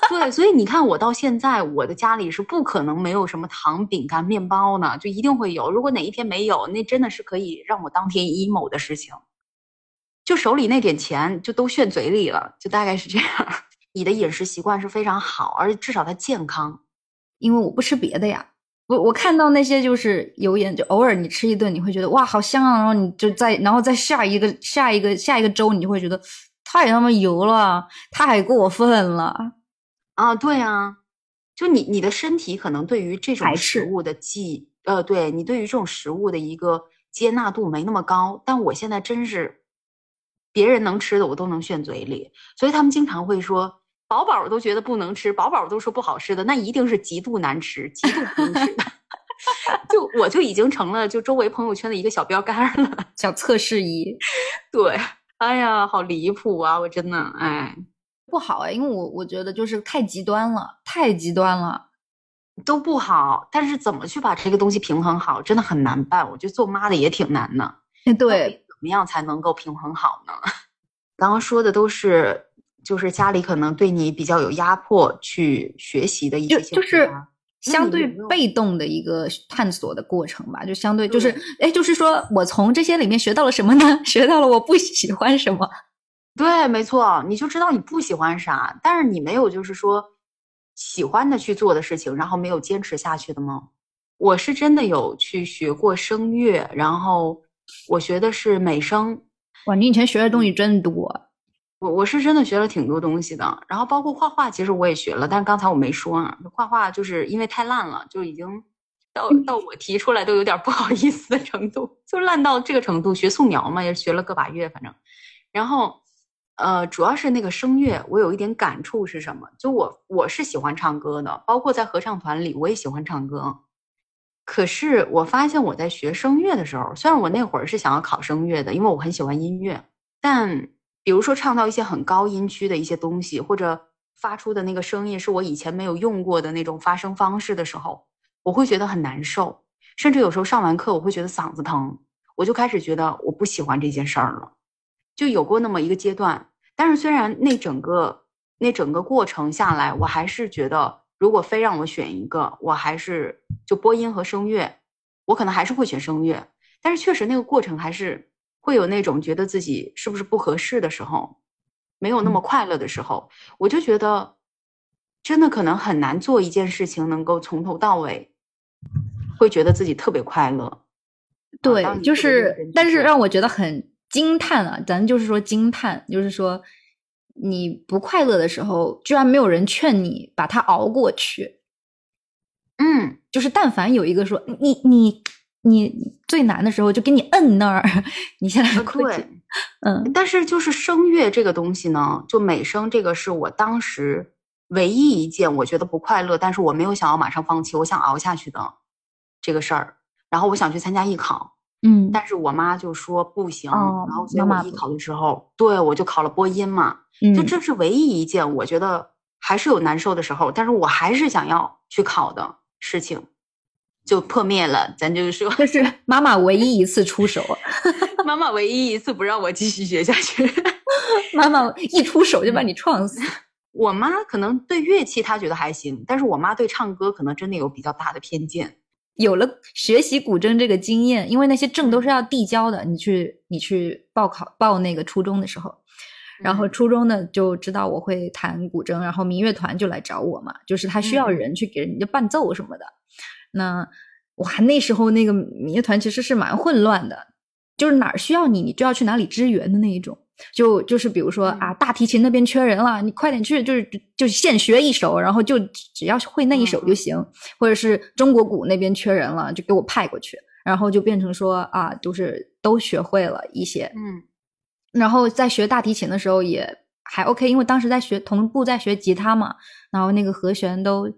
对，所以你看我到现在，我的家里是不可能没有什么糖、饼干、面包呢，就一定会有。如果哪一天没有，那真的是可以让我当天 emo 的事情。就手里那点钱，就都炫嘴里了，就大概是这样。你的饮食习惯是非常好，而且至少它健康，因为我不吃别的呀。我我看到那些就是油盐，就偶尔你吃一顿，你会觉得哇好香啊，然后你就再然后再下一个下一个下一个周，你就会觉得太他妈油了，太过分了啊！对啊，就你你的身体可能对于这种食物的记呃，对你对于这种食物的一个接纳度没那么高，但我现在真是别人能吃的我都能炫嘴里，所以他们经常会说。宝宝都觉得不能吃，宝宝都说不好吃的，那一定是极度难吃、极度不能吃的。就我就已经成了就周围朋友圈的一个小标杆了，小测试仪。对，哎呀，好离谱啊！我真的，哎，不好哎，因为我我觉得就是太极端了，太极端了，都不好。但是怎么去把这个东西平衡好，真的很难办。我觉得做妈的也挺难的。对，怎么样才能够平衡好呢？刚刚说的都是。就是家里可能对你比较有压迫，去学习的一些，就是相对被动的一个探索的过程吧。就相对就是，哎，就是说我从这些里面学到了什么呢？学到了我不喜欢什么。对，没错，你就知道你不喜欢啥，但是你没有就是说喜欢的去做的事情，然后没有坚持下去的吗？我是真的有去学过声乐，然后我学的是美声。哇，你以前学的东西真多。我我是真的学了挺多东西的，然后包括画画，其实我也学了，但是刚才我没说啊，画画就是因为太烂了，就已经到到我提出来都有点不好意思的程度，就烂到这个程度。学素描嘛，也学了个把月，反正，然后呃，主要是那个声乐，我有一点感触是什么？就我我是喜欢唱歌的，包括在合唱团里，我也喜欢唱歌。可是我发现我在学声乐的时候，虽然我那会儿是想要考声乐的，因为我很喜欢音乐，但。比如说唱到一些很高音区的一些东西，或者发出的那个声音是我以前没有用过的那种发声方式的时候，我会觉得很难受，甚至有时候上完课我会觉得嗓子疼，我就开始觉得我不喜欢这件事儿了，就有过那么一个阶段。但是虽然那整个那整个过程下来，我还是觉得，如果非让我选一个，我还是就播音和声乐，我可能还是会选声乐。但是确实那个过程还是。会有那种觉得自己是不是不合适的时候，没有那么快乐的时候，我就觉得，真的可能很难做一件事情能够从头到尾，会觉得自己特别快乐。对，就是，但是让我觉得很惊叹啊！咱就是说惊叹，就是说你不快乐的时候，居然没有人劝你把它熬过去。嗯，就是但凡有一个说你你。你最难的时候就给你摁那儿，你现在过去，嗯。但是就是声乐这个东西呢，就美声这个是我当时唯一一件我觉得不快乐，但是我没有想要马上放弃，我想熬下去的这个事儿。然后我想去参加艺考，嗯，但是我妈就说不行。然后所以我艺考的时候，对我就考了播音嘛，就这是唯一一件我觉得还是有难受的时候，但是我还是想要去考的事情。就破灭了，咱就是说，这是妈妈唯一一次出手，妈妈唯一一次不让我继续学下去，妈妈一出手就把你撞死。我妈可能对乐器她觉得还行，但是我妈对唱歌可能真的有比较大的偏见。有了学习古筝这个经验，因为那些证都是要递交的，你去你去报考报那个初中的时候，然后初中呢就知道我会弹古筝，然后民乐团就来找我嘛，就是他需要人去给人家伴奏什么的。那哇，那时候那个民乐团其实是蛮混乱的，就是哪儿需要你，你就要去哪里支援的那一种。就就是比如说啊，大提琴那边缺人了，你快点去，就是就现学一首，然后就只要会那一首就行。或者是中国鼓那边缺人了，就给我派过去，然后就变成说啊，就是都学会了一些。嗯，然后在学大提琴的时候也还 OK，因为当时在学同步在学吉他嘛，然后那个和弦都。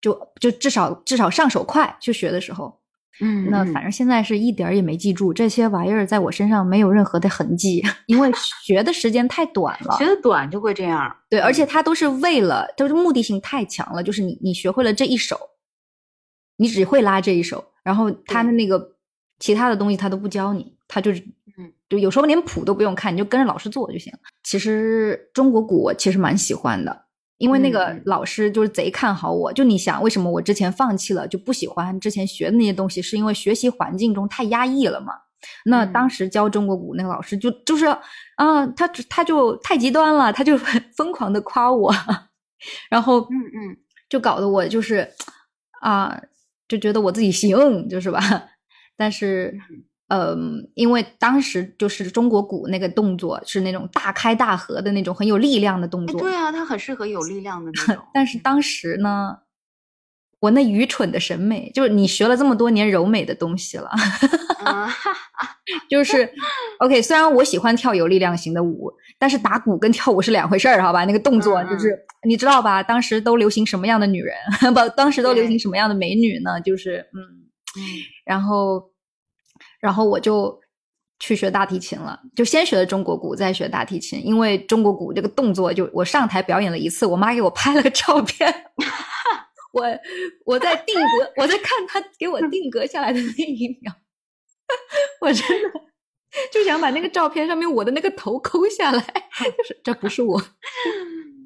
就就至少至少上手快，去学的时候，嗯，那反正现在是一点儿也没记住这些玩意儿，在我身上没有任何的痕迹，因为学的时间太短了。学的短就会这样，对，而且它都是为了，都是目的性太强了。就是你你学会了这一手，你只会拉这一手，然后他的那个其他的东西他都不教你，他就是，嗯，就有时候连谱都不用看，你就跟着老师做就行了。其实中国鼓我其实蛮喜欢的。因为那个老师就是贼看好我，就你想为什么我之前放弃了就不喜欢之前学的那些东西，是因为学习环境中太压抑了嘛？那当时教中国鼓那个老师就就是啊，他他就太极端了，他就 疯狂的夸我，然后嗯嗯，就搞得我就是啊，就觉得我自己行，就是吧？但是。嗯，因为当时就是中国鼓那个动作是那种大开大合的那种很有力量的动作。对啊，它很适合有力量的那种。但是当时呢，我那愚蠢的审美，就是你学了这么多年柔美的东西了，就是 OK。虽然我喜欢跳有力量型的舞，但是打鼓跟跳舞是两回事儿，好吧？那个动作就是你知道吧？当时都流行什么样的女人？不，当时都流行什么样的美女呢？就是嗯嗯，然后。然后我就去学大提琴了，就先学的中国鼓，再学大提琴。因为中国鼓这个动作，就我上台表演了一次，我妈给我拍了个照片。我我在定格，我在看他给我定格下来的那一秒，我真的就想把那个照片上面我的那个头抠下来，就是这不是我，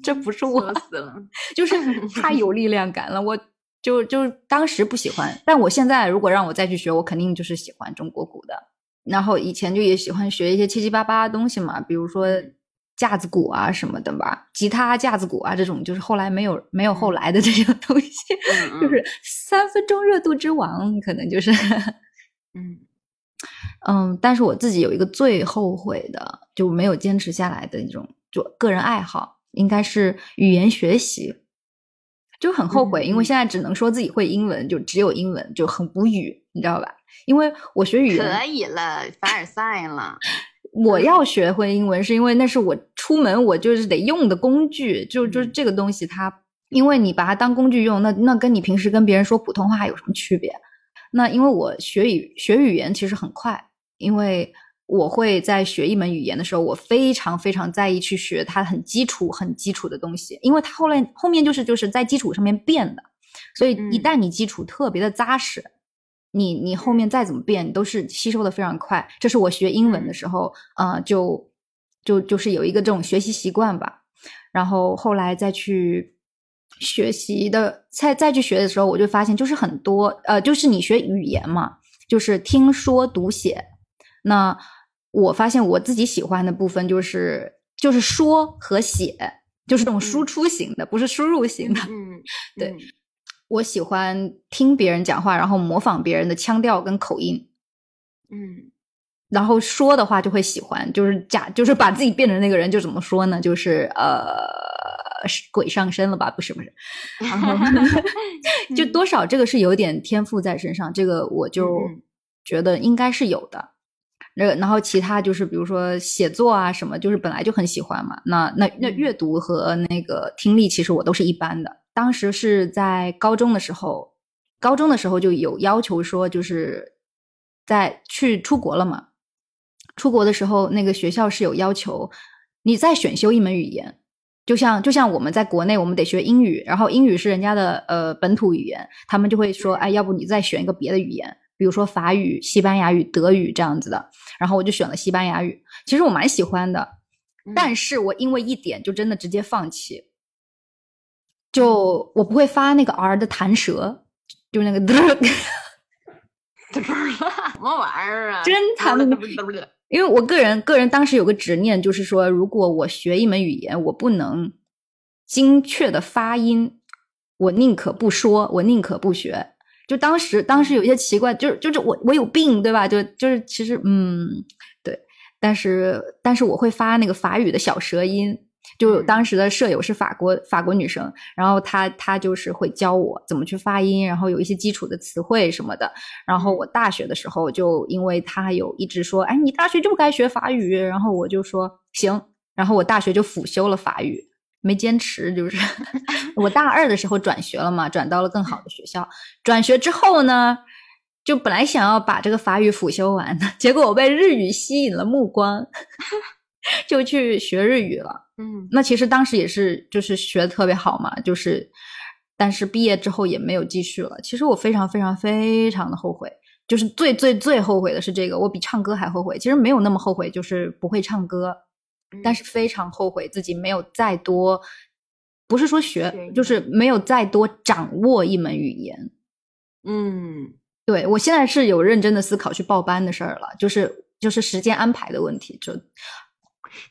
这不是我死了，就是太有力量感了，我。就就当时不喜欢，但我现在如果让我再去学，我肯定就是喜欢中国鼓的。然后以前就也喜欢学一些七七八八的东西嘛，比如说架子鼓啊什么的吧，吉他架子鼓啊这种，就是后来没有没有后来的这些东西，就是三分钟热度之王，可能就是，嗯 嗯。但是我自己有一个最后悔的，就没有坚持下来的那种就个人爱好，应该是语言学习。就很后悔，因为现在只能说自己会英文，就只有英文，就很无语，你知道吧？因为我学语言可以了，凡尔赛了。我要学会英文，是因为那是我出门我就是得用的工具，就就是这个东西，它因为你把它当工具用，那那跟你平时跟别人说普通话有什么区别？那因为我学语学语言其实很快，因为。我会在学一门语言的时候，我非常非常在意去学它很基础、很基础的东西，因为它后来后面就是就是在基础上面变的，所以一旦你基础特别的扎实，你你后面再怎么变，都是吸收的非常快。这是我学英文的时候，呃，就就就是有一个这种学习习惯吧。然后后来再去学习的，再再去学的时候，我就发现就是很多呃，就是你学语言嘛，就是听说读写。那我发现我自己喜欢的部分就是就是说和写，就是这种输出型的，不是输入型的。嗯，对，我喜欢听别人讲话，然后模仿别人的腔调跟口音。嗯，然后说的话就会喜欢，就是假，就是把自己变成那个人，就怎么说呢？就是呃，鬼上身了吧？不是不是，然后 就多少这个是有点天赋在身上，这个我就觉得应该是有的。那然后其他就是比如说写作啊什么，就是本来就很喜欢嘛。那那那阅读和那个听力，其实我都是一般的。当时是在高中的时候，高中的时候就有要求说，就是在去出国了嘛。出国的时候，那个学校是有要求，你再选修一门语言，就像就像我们在国内，我们得学英语，然后英语是人家的呃本土语言，他们就会说，哎，要不你再选一个别的语言。比如说法语、西班牙语、德语这样子的，然后我就选了西班牙语。其实我蛮喜欢的，但是我因为一点就真的直接放弃，就我不会发那个 r 的弹舌，就那个 什么玩意儿啊？真弹的，因为我个人个人当时有个执念，就是说如果我学一门语言，我不能精确的发音，我宁可不说，我宁可不学。就当时，当时有一些奇怪，就是就是我我有病，对吧？就就是其实，嗯，对，但是但是我会发那个法语的小舌音。就当时的舍友是法国法国女生，然后她她就是会教我怎么去发音，然后有一些基础的词汇什么的。然后我大学的时候，就因为她有一直说，哎，你大学就该学法语，然后我就说行，然后我大学就辅修了法语。没坚持，就是 我大二的时候转学了嘛，转到了更好的学校。转学之后呢，就本来想要把这个法语辅修完的，结果我被日语吸引了目光，就去学日语了。嗯，那其实当时也是就是学的特别好嘛，就是但是毕业之后也没有继续了。其实我非常非常非常的后悔，就是最最最后悔的是这个，我比唱歌还后悔。其实没有那么后悔，就是不会唱歌。但是非常后悔自己没有再多，不是说学，就是没有再多掌握一门语言。嗯，对我现在是有认真的思考去报班的事儿了，就是就是时间安排的问题。就，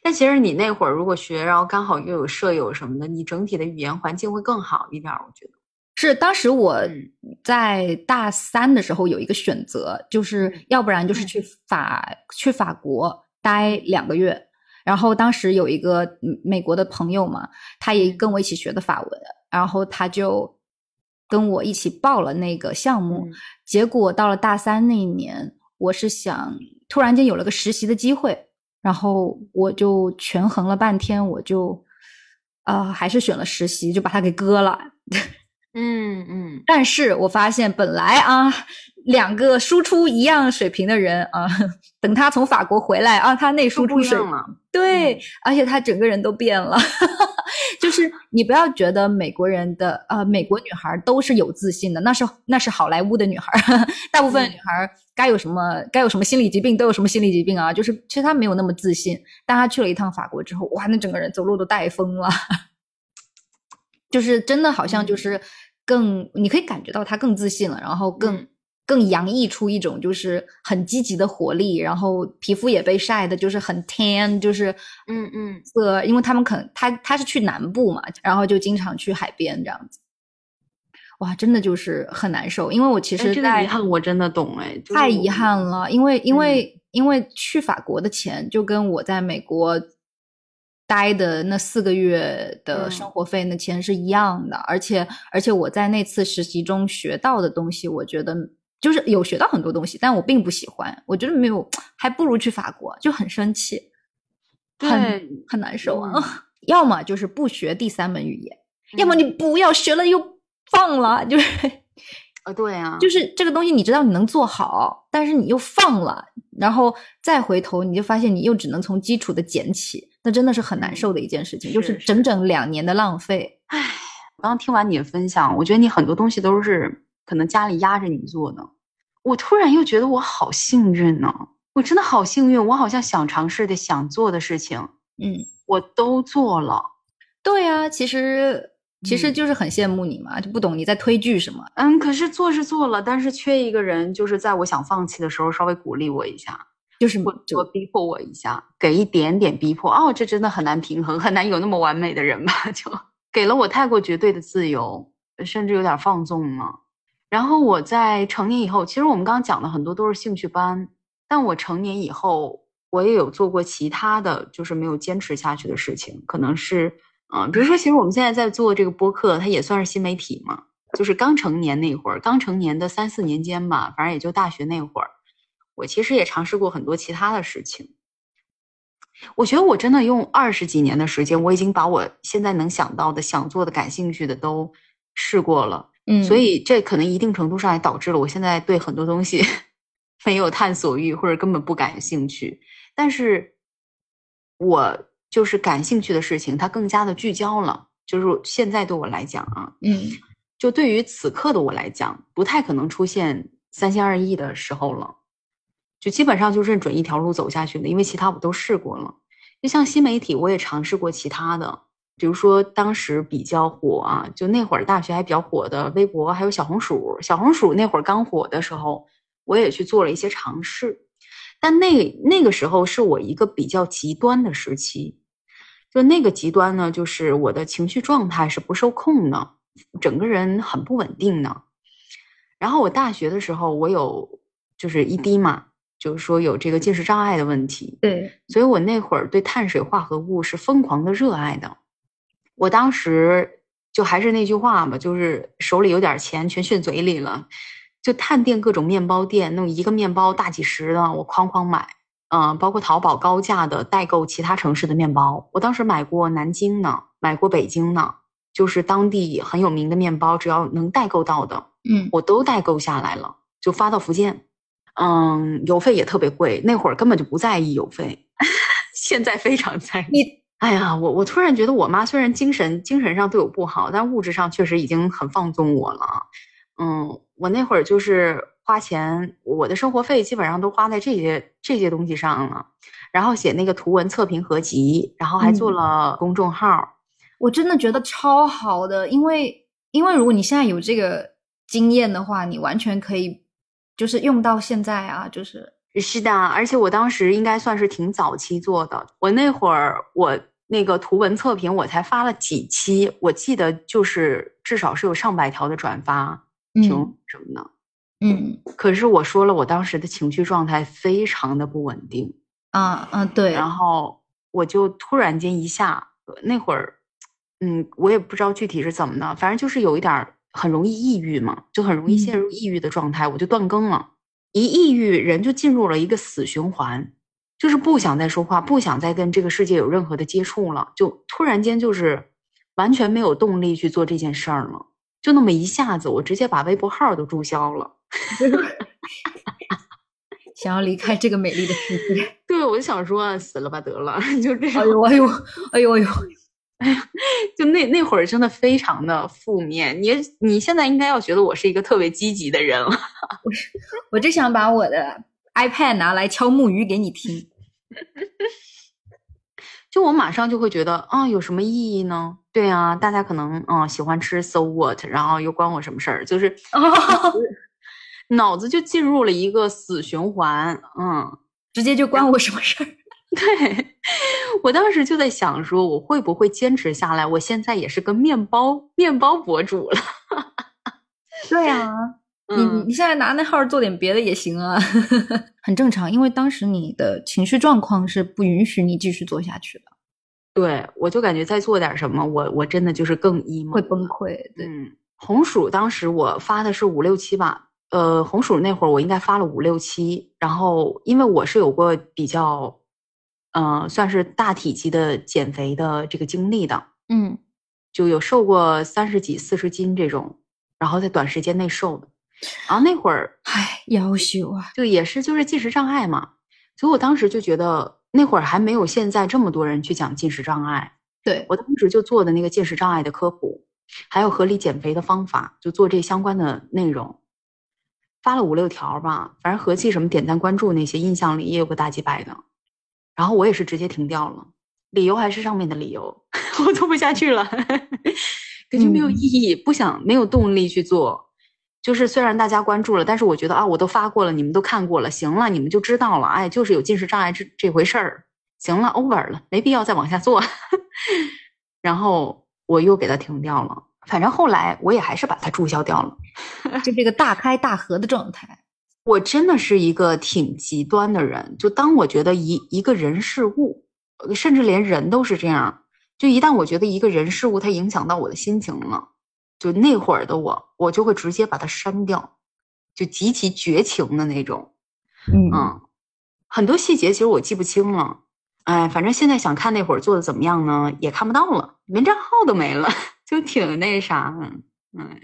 但其实你那会儿如果学，然后刚好又有舍友什么的，你整体的语言环境会更好一点。我觉得是当时我在大三的时候有一个选择，就是要不然就是去法去法国待两个月。然后当时有一个美国的朋友嘛，他也跟我一起学的法文，然后他就跟我一起报了那个项目。结果到了大三那一年，我是想突然间有了个实习的机会，然后我就权衡了半天，我就啊还是选了实习，就把它给割了。嗯嗯，但是我发现本来啊。两个输出一样水平的人啊，等他从法国回来啊，他那输出水对，而且他整个人都变了。就是你不要觉得美国人的呃，美国女孩都是有自信的，那是那是好莱坞的女孩，大部分女孩该有什么该有什么心理疾病都有什么心理疾病啊，就是其实她没有那么自信。但她去了一趟法国之后，哇，那整个人走路都带风了，就是真的好像就是更你可以感觉到他更自信了，然后更。更洋溢出一种就是很积极的活力，然后皮肤也被晒的，就是很 tan，就是嗯嗯色，因为他们可能他他是去南部嘛，然后就经常去海边这样子，哇，真的就是很难受。因为我其实这个遗憾我真的懂哎，太遗憾了，因为因为因为去法国的钱就跟我在美国待的那四个月的生活费那钱是一样的，而且而且我在那次实习中学到的东西，我觉得就是有学到很多东西，但我并不喜欢，我觉得没有，还不如去法国，就很生气，很很难受啊。要么就是不学第三门语言，要么你不要学了又放了，就是。啊，对啊，就是这个东西，你知道你能做好，但是你又放了，然后再回头，你就发现你又只能从基础的捡起，那真的是很难受的一件事情，就是整整两年的浪费。唉，刚刚听完你的分享，我觉得你很多东西都是可能家里压着你做的，我突然又觉得我好幸运呢，我真的好幸运，我好像想尝试的、想做的事情，嗯，我都做了。对啊，其实。其实就是很羡慕你嘛，就不懂你在推拒什么。嗯，可是做是做了，但是缺一个人，就是在我想放弃的时候稍微鼓励我一下，就是我逼迫我一下，给一点点逼迫。哦，这真的很难平衡，很难有那么完美的人吧？就给了我太过绝对的自由，甚至有点放纵了。然后我在成年以后，其实我们刚刚讲的很多都是兴趣班，但我成年以后，我也有做过其他的就是没有坚持下去的事情，可能是。嗯，比如说，其实我们现在在做这个播客，它也算是新媒体嘛。就是刚成年那会儿，刚成年的三四年间吧，反正也就大学那会儿，我其实也尝试过很多其他的事情。我觉得我真的用二十几年的时间，我已经把我现在能想到的、想做的、感兴趣的都试过了。嗯，所以这可能一定程度上也导致了我现在对很多东西 没有探索欲，或者根本不感兴趣。但是，我。就是感兴趣的事情，它更加的聚焦了。就是现在对我来讲啊，嗯，就对于此刻的我来讲，不太可能出现三心二意的时候了。就基本上就认准一条路走下去的，因为其他我都试过了。就像新媒体，我也尝试过其他的，比如说当时比较火啊，就那会儿大学还比较火的微博，还有小红书。小红书那会儿刚火的时候，我也去做了一些尝试，但那那个时候是我一个比较极端的时期。就那个极端呢，就是我的情绪状态是不受控的，整个人很不稳定的。然后我大学的时候，我有就是一滴嘛，就是说有这个进食障碍的问题。对，所以我那会儿对碳水化合物是疯狂的热爱的。我当时就还是那句话嘛，就是手里有点钱，全炫嘴里了，就探店各种面包店，那种一个面包大几十的，我哐哐买。嗯，包括淘宝高价的代购其他城市的面包，我当时买过南京呢，买过北京呢，就是当地很有名的面包，只要能代购到的，嗯，我都代购下来了，就发到福建。嗯，邮费也特别贵，那会儿根本就不在意邮费，现在非常在意。哎呀，我我突然觉得我妈虽然精神精神上对我不好，但物质上确实已经很放纵我了。嗯，我那会儿就是。花钱，我的生活费基本上都花在这些这些东西上了，然后写那个图文测评合集，然后还做了公众号。我真的觉得超好的，因为因为如果你现在有这个经验的话，你完全可以就是用到现在啊，就是是的。而且我当时应该算是挺早期做的，我那会儿我那个图文测评我才发了几期，我记得就是至少是有上百条的转发，嗯，什么的。嗯，可是我说了，我当时的情绪状态非常的不稳定啊啊，对，然后我就突然间一下，那会儿，嗯，我也不知道具体是怎么的，反正就是有一点很容易抑郁嘛，就很容易陷入抑郁的状态，我就断更了。一抑郁，人就进入了一个死循环，就是不想再说话，不想再跟这个世界有任何的接触了，就突然间就是完全没有动力去做这件事儿了，就那么一下子，我直接把微博号都注销了。想要离开这个美丽的世界，对我就想说死了吧得了，就这样。哎呦哎呦哎呦哎呦，哎呀，就那那会儿真的非常的负面。你你现在应该要觉得我是一个特别积极的人了。我我就想把我的 iPad 拿来敲木鱼给你听。就我马上就会觉得啊，有什么意义呢？对啊，大家可能嗯喜欢吃 So What，然后又关我什么事儿？就是。脑子就进入了一个死循环，嗯，直接就关我什么事儿？对我当时就在想，说我会不会坚持下来？我现在也是个面包面包博主了。对啊，你你现在拿那号做点别的也行啊，很正常。因为当时你的情绪状况是不允许你继续做下去的。对我就感觉再做点什么，我我真的就是更 emo，会崩溃。对，嗯，红薯当时我发的是五六七吧，呃，红薯那会儿我应该发了五六七，然后因为我是有过比较，呃，算是大体积的减肥的这个经历的，嗯，就有瘦过三十几、四十斤这种，然后在短时间内瘦的，然后那会儿，唉，要求啊，就也是就是进食障碍嘛，所以我当时就觉得那会儿还没有现在这么多人去讲进食障碍，对。我当时就做的那个进食障碍的科普，还有合理减肥的方法，就做这相关的内容，发了五六条吧，反正合计什么点赞关注那些，印象里也有个大几百的。然后我也是直接停掉了，理由还是上面的理由，我做不下去了，感觉没有意义，不想没有动力去做。就是虽然大家关注了，但是我觉得啊，我都发过了，你们都看过了，行了，你们就知道了，哎，就是有进食障碍这这回事儿，行了，over 了，没必要再往下做。然后我又给它停掉了，反正后来我也还是把它注销掉了。就这个大开大合的状态。我真的是一个挺极端的人，就当我觉得一一个人事物，甚至连人都是这样，就一旦我觉得一个人事物它影响到我的心情了，就那会儿的我，我就会直接把它删掉，就极其绝情的那种。嗯嗯，很多细节其实我记不清了，哎，反正现在想看那会儿做的怎么样呢，也看不到了，连账号都没了，就挺那啥。嗯，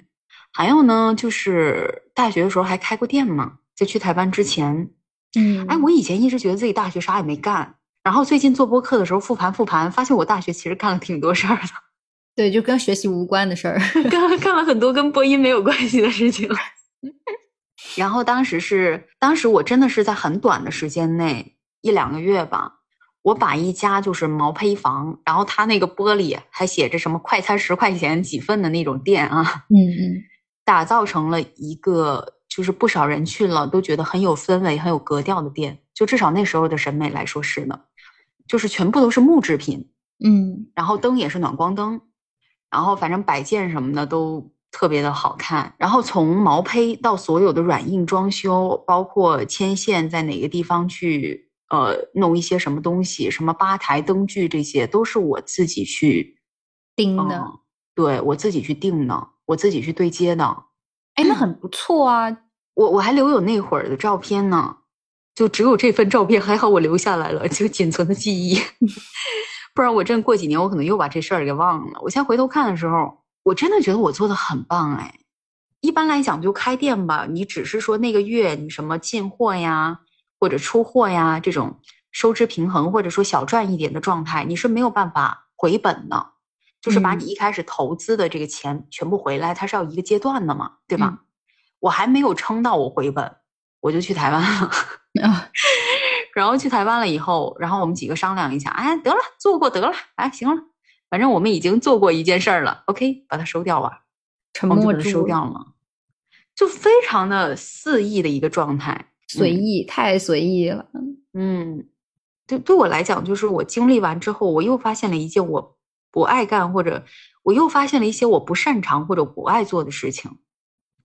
还有呢，就是大学的时候还开过店嘛。在去台湾之前，嗯，哎，我以前一直觉得自己大学啥也没干，然后最近做播客的时候复盘复盘，发现我大学其实干了挺多事儿的。对，就跟学习无关的事儿，干干了很多跟播音没有关系的事情。然后当时是，当时我真的是在很短的时间内，一两个月吧，我把一家就是毛坯房，然后它那个玻璃还写着什么快餐十块钱几份的那种店啊，嗯嗯，打造成了一个。就是不少人去了都觉得很有氛围、很有格调的店，就至少那时候的审美来说是的，就是全部都是木制品，嗯，然后灯也是暖光灯，然后反正摆件什么的都特别的好看。然后从毛坯到所有的软硬装修，包括牵线在哪个地方去呃弄一些什么东西，什么吧台灯具这些，都是我自己去定的，嗯、对我自己去定的，我自己去对接的。哎，那很不错啊。我我还留有那会儿的照片呢，就只有这份照片，还好我留下来了，就仅存的记忆。不然我真过几年，我可能又把这事儿给忘了。我现在回头看的时候，我真的觉得我做的很棒哎。一般来讲，就开店吧，你只是说那个月你什么进货呀，或者出货呀，这种收支平衡或者说小赚一点的状态，你是没有办法回本的。就是把你一开始投资的这个钱全部回来，它是要一个阶段的嘛，对吧？我还没有撑到我回本，我就去台湾了。然后去台湾了以后，然后我们几个商量一下，哎，得了，做过得了，哎，行了，反正我们已经做过一件事儿了，OK，把它收掉吧，沉默就收掉了，就非常的肆意的一个状态，随意，太随意了。嗯，对，对我来讲，就是我经历完之后，我又发现了一件我不爱干，或者我又发现了一些我不擅长或者不爱做的事情。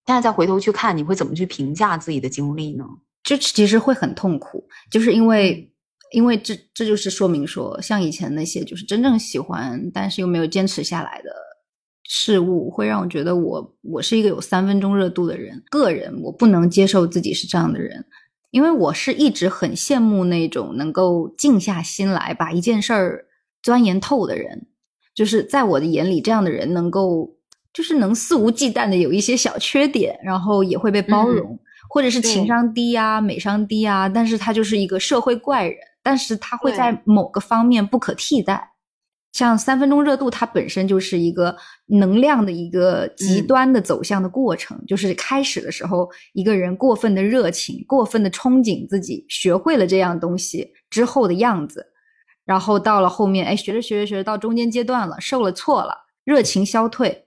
现在再回头去看，你会怎么去评价自己的经历呢？就其实会很痛苦，就是因为，因为这这就是说明说，像以前那些就是真正喜欢，但是又没有坚持下来的事物，会让我觉得我我是一个有三分钟热度的人。个人我不能接受自己是这样的人，因为我是一直很羡慕那种能够静下心来把一件事儿钻研透的人。就是在我的眼里，这样的人能够。就是能肆无忌惮的有一些小缺点，然后也会被包容，或者是情商低啊、美商低啊，但是他就是一个社会怪人，但是他会在某个方面不可替代。像三分钟热度，它本身就是一个能量的一个极端的走向的过程，就是开始的时候，一个人过分的热情、过分的憧憬自己学会了这样东西之后的样子，然后到了后面，哎，学着学着学着到中间阶段了，受了挫了，热情消退。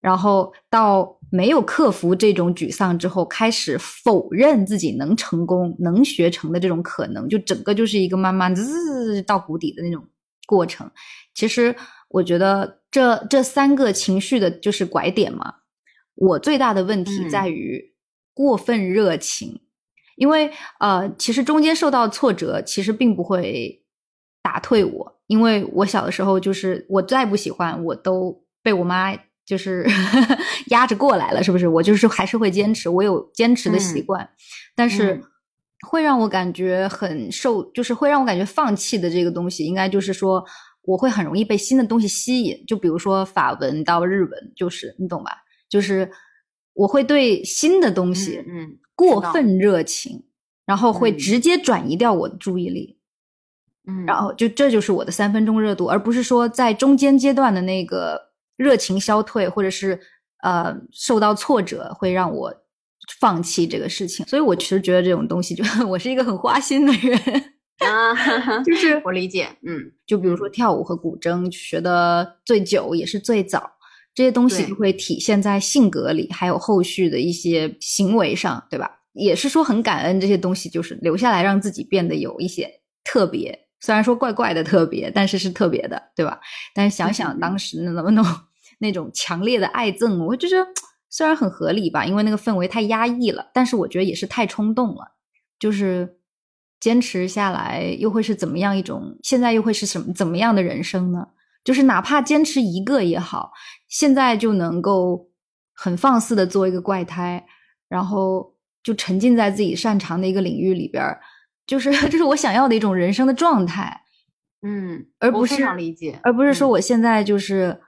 然后到没有克服这种沮丧之后，开始否认自己能成功、能学成的这种可能，就整个就是一个慢慢滋到谷底的那种过程。其实我觉得这这三个情绪的就是拐点嘛。我最大的问题在于过分热情，因为呃，其实中间受到挫折，其实并不会打退我。因为我小的时候就是我再不喜欢，我都被我妈就是 压着过来了，是不是？我就是还是会坚持，我有坚持的习惯，但是会让我感觉很受，就是会让我感觉放弃的这个东西，应该就是说我会很容易被新的东西吸引，就比如说法文到日文，就是你懂吧？就是我会对新的东西嗯过分热情，然后会直接转移掉我的注意力。嗯，然后就这就是我的三分钟热度，而不是说在中间阶段的那个热情消退，或者是呃受到挫折会让我放弃这个事情。所以我其实觉得这种东西，就 我是一个很花心的人啊，就是我理解，嗯，就比如说跳舞和古筝学的最久也是最早，这些东西就会体现在性格里，还有后续的一些行为上，对吧？也是说很感恩这些东西，就是留下来让自己变得有一些特别。虽然说怪怪的特别，但是是特别的，对吧？但是想想当时那那种那种强烈的爱憎，我就觉得虽然很合理吧，因为那个氛围太压抑了，但是我觉得也是太冲动了。就是坚持下来，又会是怎么样一种？现在又会是什么怎么样的人生呢？就是哪怕坚持一个也好，现在就能够很放肆的做一个怪胎，然后就沉浸在自己擅长的一个领域里边儿。就是 这是我想要的一种人生的状态，嗯，而不是而不是说嗯我现在就是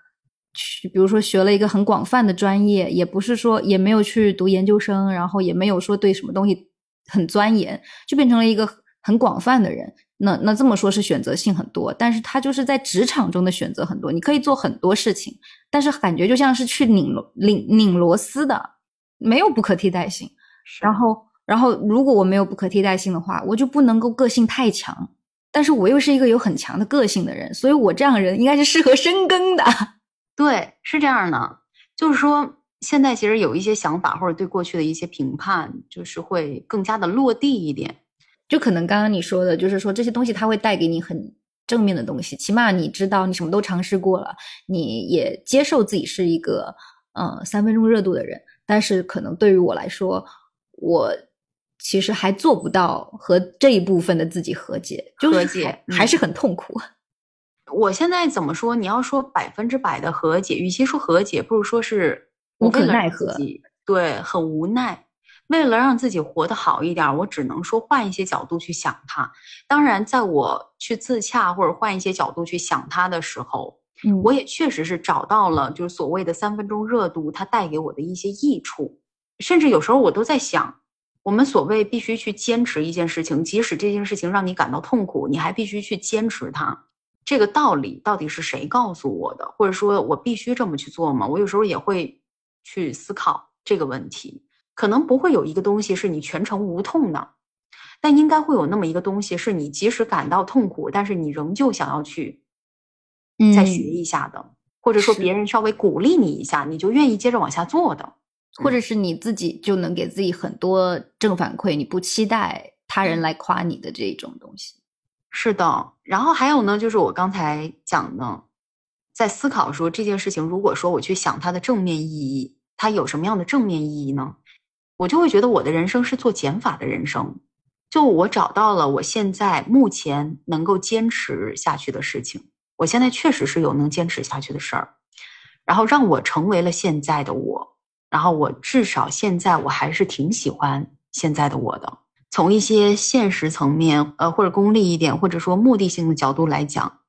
去，比如说学了一个很广泛的专业，也不是说也没有去读研究生，然后也没有说对什么东西很钻研，就变成了一个很广泛的人。那那这么说，是选择性很多，但是他就是在职场中的选择很多，你可以做很多事情，但是感觉就像是去拧螺拧拧螺丝的，没有不可替代性。然后，然后如果我没有不可替代性的话，我就不能够个性太强。但是我又是一个有很强的个性的人，所以我这样人应该是适合深耕的。对，是这样的，就是说，现在其实有一些想法或者对过去的一些评判，就是会更加的落地一点。就可能刚刚你说的，就是说这些东西它会带给你很正面的东西，起码你知道你什么都尝试过了，你也接受自己是一个呃三分钟热度的人。但是可能对于我来说，我其实还做不到和这一部分的自己和解，就是还是很痛苦。我现在怎么说？你要说百分之百的和解，与其说和解，不如说是我无可奈何对，很无奈。为了让自己活得好一点，我只能说换一些角度去想它。当然，在我去自洽或者换一些角度去想它的时候，嗯我也确实是找到了，就是所谓的三分钟热度，它带给我的一些益处。甚至有时候我都在想，我们所谓必须去坚持一件事情，即使这件事情让你感到痛苦，你还必须去坚持它。这个道理到底是谁告诉我的？或者说我必须这么去做吗？我有时候也会去思考这个问题。可能不会有一个东西是你全程无痛的，但应该会有那么一个东西，是你即使感到痛苦，但是你仍旧想要去再学嗯一下的，或者说别人稍微鼓励你一下，你就愿意接着往下做的。或者是你自己就能给自己很多正反馈，你不期待他人来夸你的这种东西。是的，然后还有呢，就是我刚才讲的，在思考说这件事情，如果说我去想它的正面意义，它有什么样的正面意义呢？我就会觉得我的人生是做减法的人生，就我找到了我现在目前能够坚持下去的事情，我现在确实是有能坚持下去的事儿，然后让我成为了现在的我，然后我至少现在我还是挺喜欢现在的我的。从一些现实层面，呃，或者功利一点，或者说目的性的角度来讲，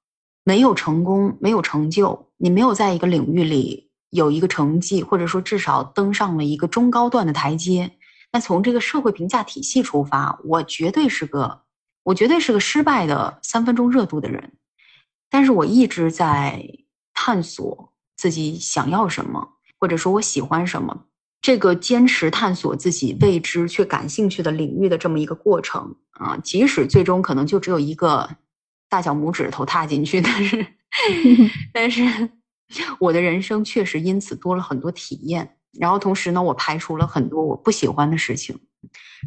没有成功，没有成就，你没有在一个领域里有一个成绩，或者说至少登上了一个中高段的台阶，那从这个社会评价体系出发，我绝对是个，我绝对是个失败的三分钟热度的人。但是我一直在探索自己想要什么，或者说我喜欢什么。这个坚持探索自己未知却感兴趣的领域的这么一个过程啊，即使最终可能就只有一个大脚拇指头踏进去，但是，但是我的人生确实因此多了很多体验。然后同时呢，我排除了很多我不喜欢的事情。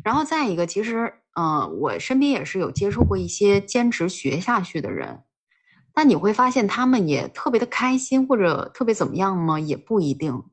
然后再一个，其实，呃，我身边也是有接触过一些坚持学下去的人，但你会发现他们也特别的开心，或者特别怎么样吗？也不一定。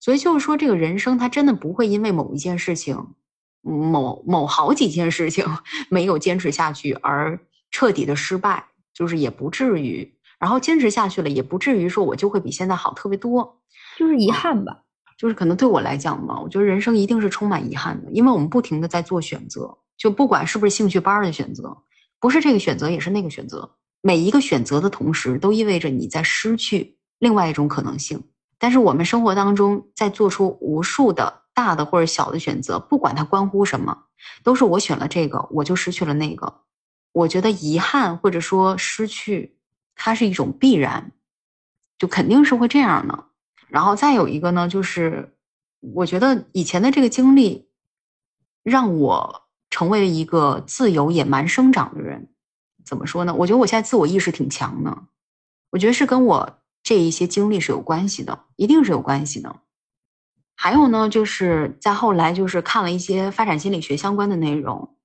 所以就是说，这个人生它真的不会因为某一件事情、某某好几件事情 没有坚持下去而彻底的失败。就是也不至于，然后坚持下去了，也不至于说我就会比现在好特别多，就是遗憾吧。就是可能对我来讲嘛，我觉得人生一定是充满遗憾的，因为我们不停的在做选择，就不管是不是兴趣班的选择，不是这个选择也是那个选择，每一个选择的同时，都意味着你在失去另外一种可能性。但是我们生活当中在做出无数的大的或者小的选择，不管它关乎什么，都是我选了这个，我就失去了那个。我觉得遗憾或者说失去，它是一种必然，就肯定是会这样的。然后再有一个呢，就是我觉得以前的这个经历，让我成为了一个自由野蛮生长的人。怎么说呢？我觉得我现在自我意识挺强的，我觉得是跟我这一些经历是有关系的，一定是有关系的。还有呢，就是在后来就是看了一些发展心理学相关的内容，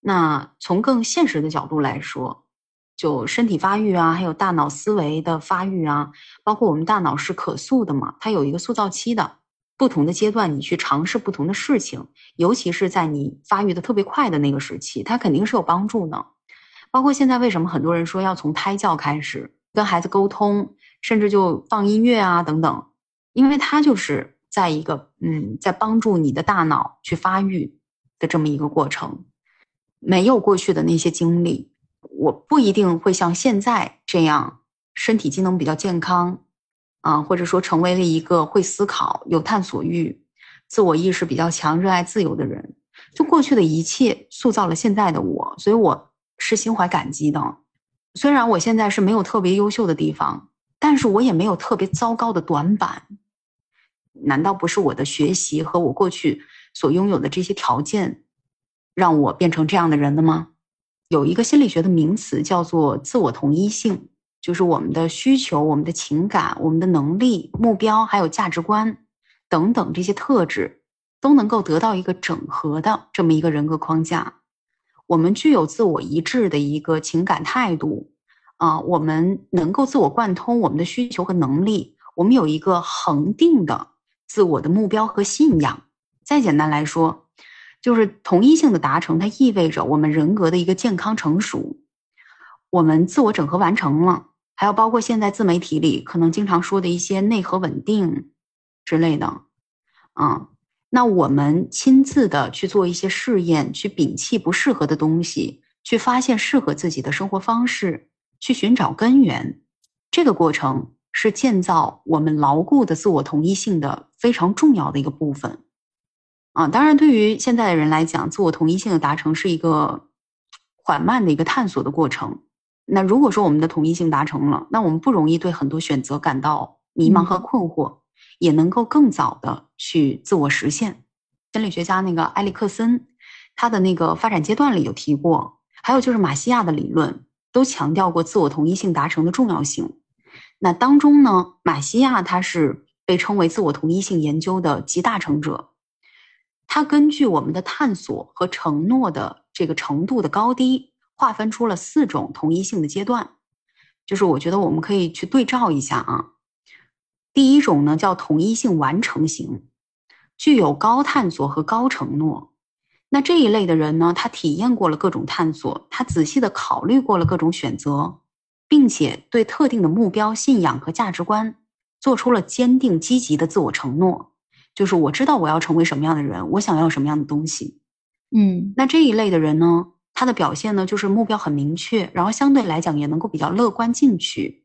那从更现实的角度来说。就身体发育啊，还有大脑思维的发育啊，包括我们大脑是可塑的嘛，它有一个塑造期的，不同的阶段你去尝试不同的事情，尤其是在你发育的特别快的那个时期，它肯定是有帮助的。包括现在为什么很多人说要从胎教开始跟孩子沟通，甚至就放音乐啊等等，因为它就是在一个嗯，在帮助你的大脑去发育的这么一个过程，没有过去的那些经历。我不一定会像现在这样，身体机能比较健康，啊，或者说成为了一个会思考、有探索欲、自我意识比较强、热爱自由的人。就过去的一切塑造了现在的我，所以我是心怀感激的。虽然我现在是没有特别优秀的地方，但是我也没有特别糟糕的短板。难道不是我的学习和我过去所拥有的这些条件，让我变成这样的人的吗？有一个心理学的名词叫做自我同一性，就是我们的需求、我们的情感、我们的能力、目标，还有价值观等等这些特质，都能够得到一个整合的这么一个人格框架。我们具有自我一致的一个情感态度，啊，我们能够自我贯通我们的需求和能力，我们有一个恒定的自我的目标和信仰。再简单来说。就是同一性的达成，它意味着我们人格的一个健康成熟，我们自我整合完成了，还有包括现在自媒体里可能经常说的一些内核稳定之类的，啊，那我们亲自的去做一些试验，去摒弃不适合的东西，去发现适合自己的生活方式，去寻找根源，这个过程是建造我们牢固的自我同一性的非常重要的一个部分。啊，当然，对于现在的人来讲，自我同一性的达成是一个缓慢的一个探索的过程。那如果说我们的同一性达成了，那我们不容易对很多选择感到迷茫和困惑，也能够更早的去自我实现。心理学家那个埃里克森，他的那个发展阶段里有提过，还有就是马西亚的理论都强调过自我同一性达成的重要性。那当中呢，马西亚他是被称为自我同一性研究的集大成者。他根据我们的探索和承诺的这个程度的高低，划分出了四种同一性的阶段，就是我觉得我们可以去对照一下啊。第一种呢叫统一性完成型，具有高探索和高承诺。那这一类的人呢，他体验过了各种探索，他仔细的考虑过了各种选择，并且对特定的目标、信仰和价值观做出了坚定积极的自我承诺。就是我知道我要成为什么样的人，我想要什么样的东西，嗯，那这一类的人呢，他的表现呢，就是目标很明确，然后相对来讲也能够比较乐观进取，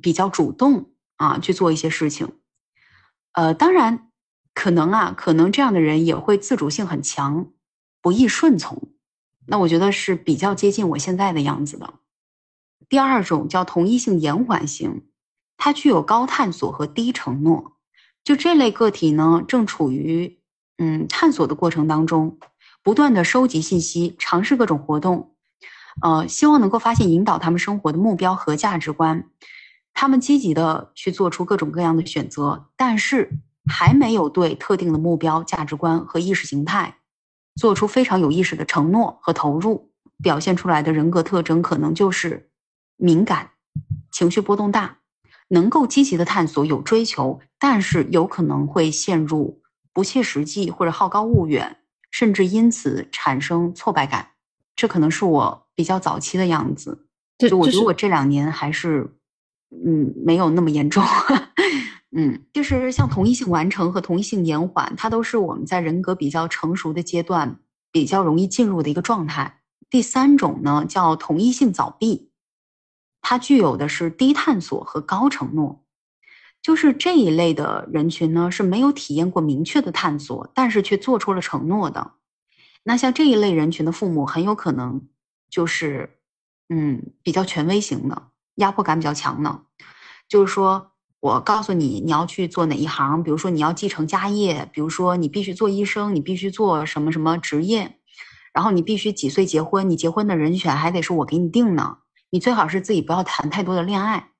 比较主动啊去做一些事情。呃，当然可能啊，可能这样的人也会自主性很强，不易顺从。那我觉得是比较接近我现在的样子的。第二种叫同一性延缓型，它具有高探索和低承诺。就这类个体呢，正处于嗯探索的过程当中，不断的收集信息，尝试各种活动，呃，希望能够发现引导他们生活的目标和价值观。他们积极的去做出各种各样的选择，但是还没有对特定的目标、价值观和意识形态做出非常有意识的承诺和投入。表现出来的人格特征可能就是敏感、情绪波动大。能够积极的探索，有追求，但是有可能会陷入不切实际或者好高骛远，甚至因此产生挫败感。这可能是我比较早期的样子。就我觉得我这两年还是，嗯，没有那么严重。嗯，就是像同一性完成和同一性延缓，它都是我们在人格比较成熟的阶段比较容易进入的一个状态。第三种呢，叫同一性早闭，它具有的是低探索和高承诺。就是这一类的人群呢，是没有体验过明确的探索，但是却做出了承诺的。那像这一类人群的父母，很有可能就是，嗯，比较权威型的，压迫感比较强的。就是说我告诉你你要去做哪一行，比如说你要继承家业，比如说你必须做医生，你必须做什么什么职业，然后你必须几岁结婚，你结婚的人选还得是我给你定呢，你最好是自己不要谈太多的恋爱。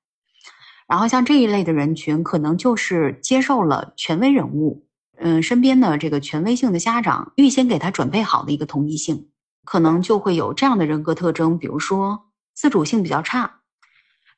然后像这一类的人群，可能就是接受了权威人物，嗯，身边的这个权威性的家长预先给他准备好的一个同一性，可能就会有这样的人格特征，比如说自主性比较差，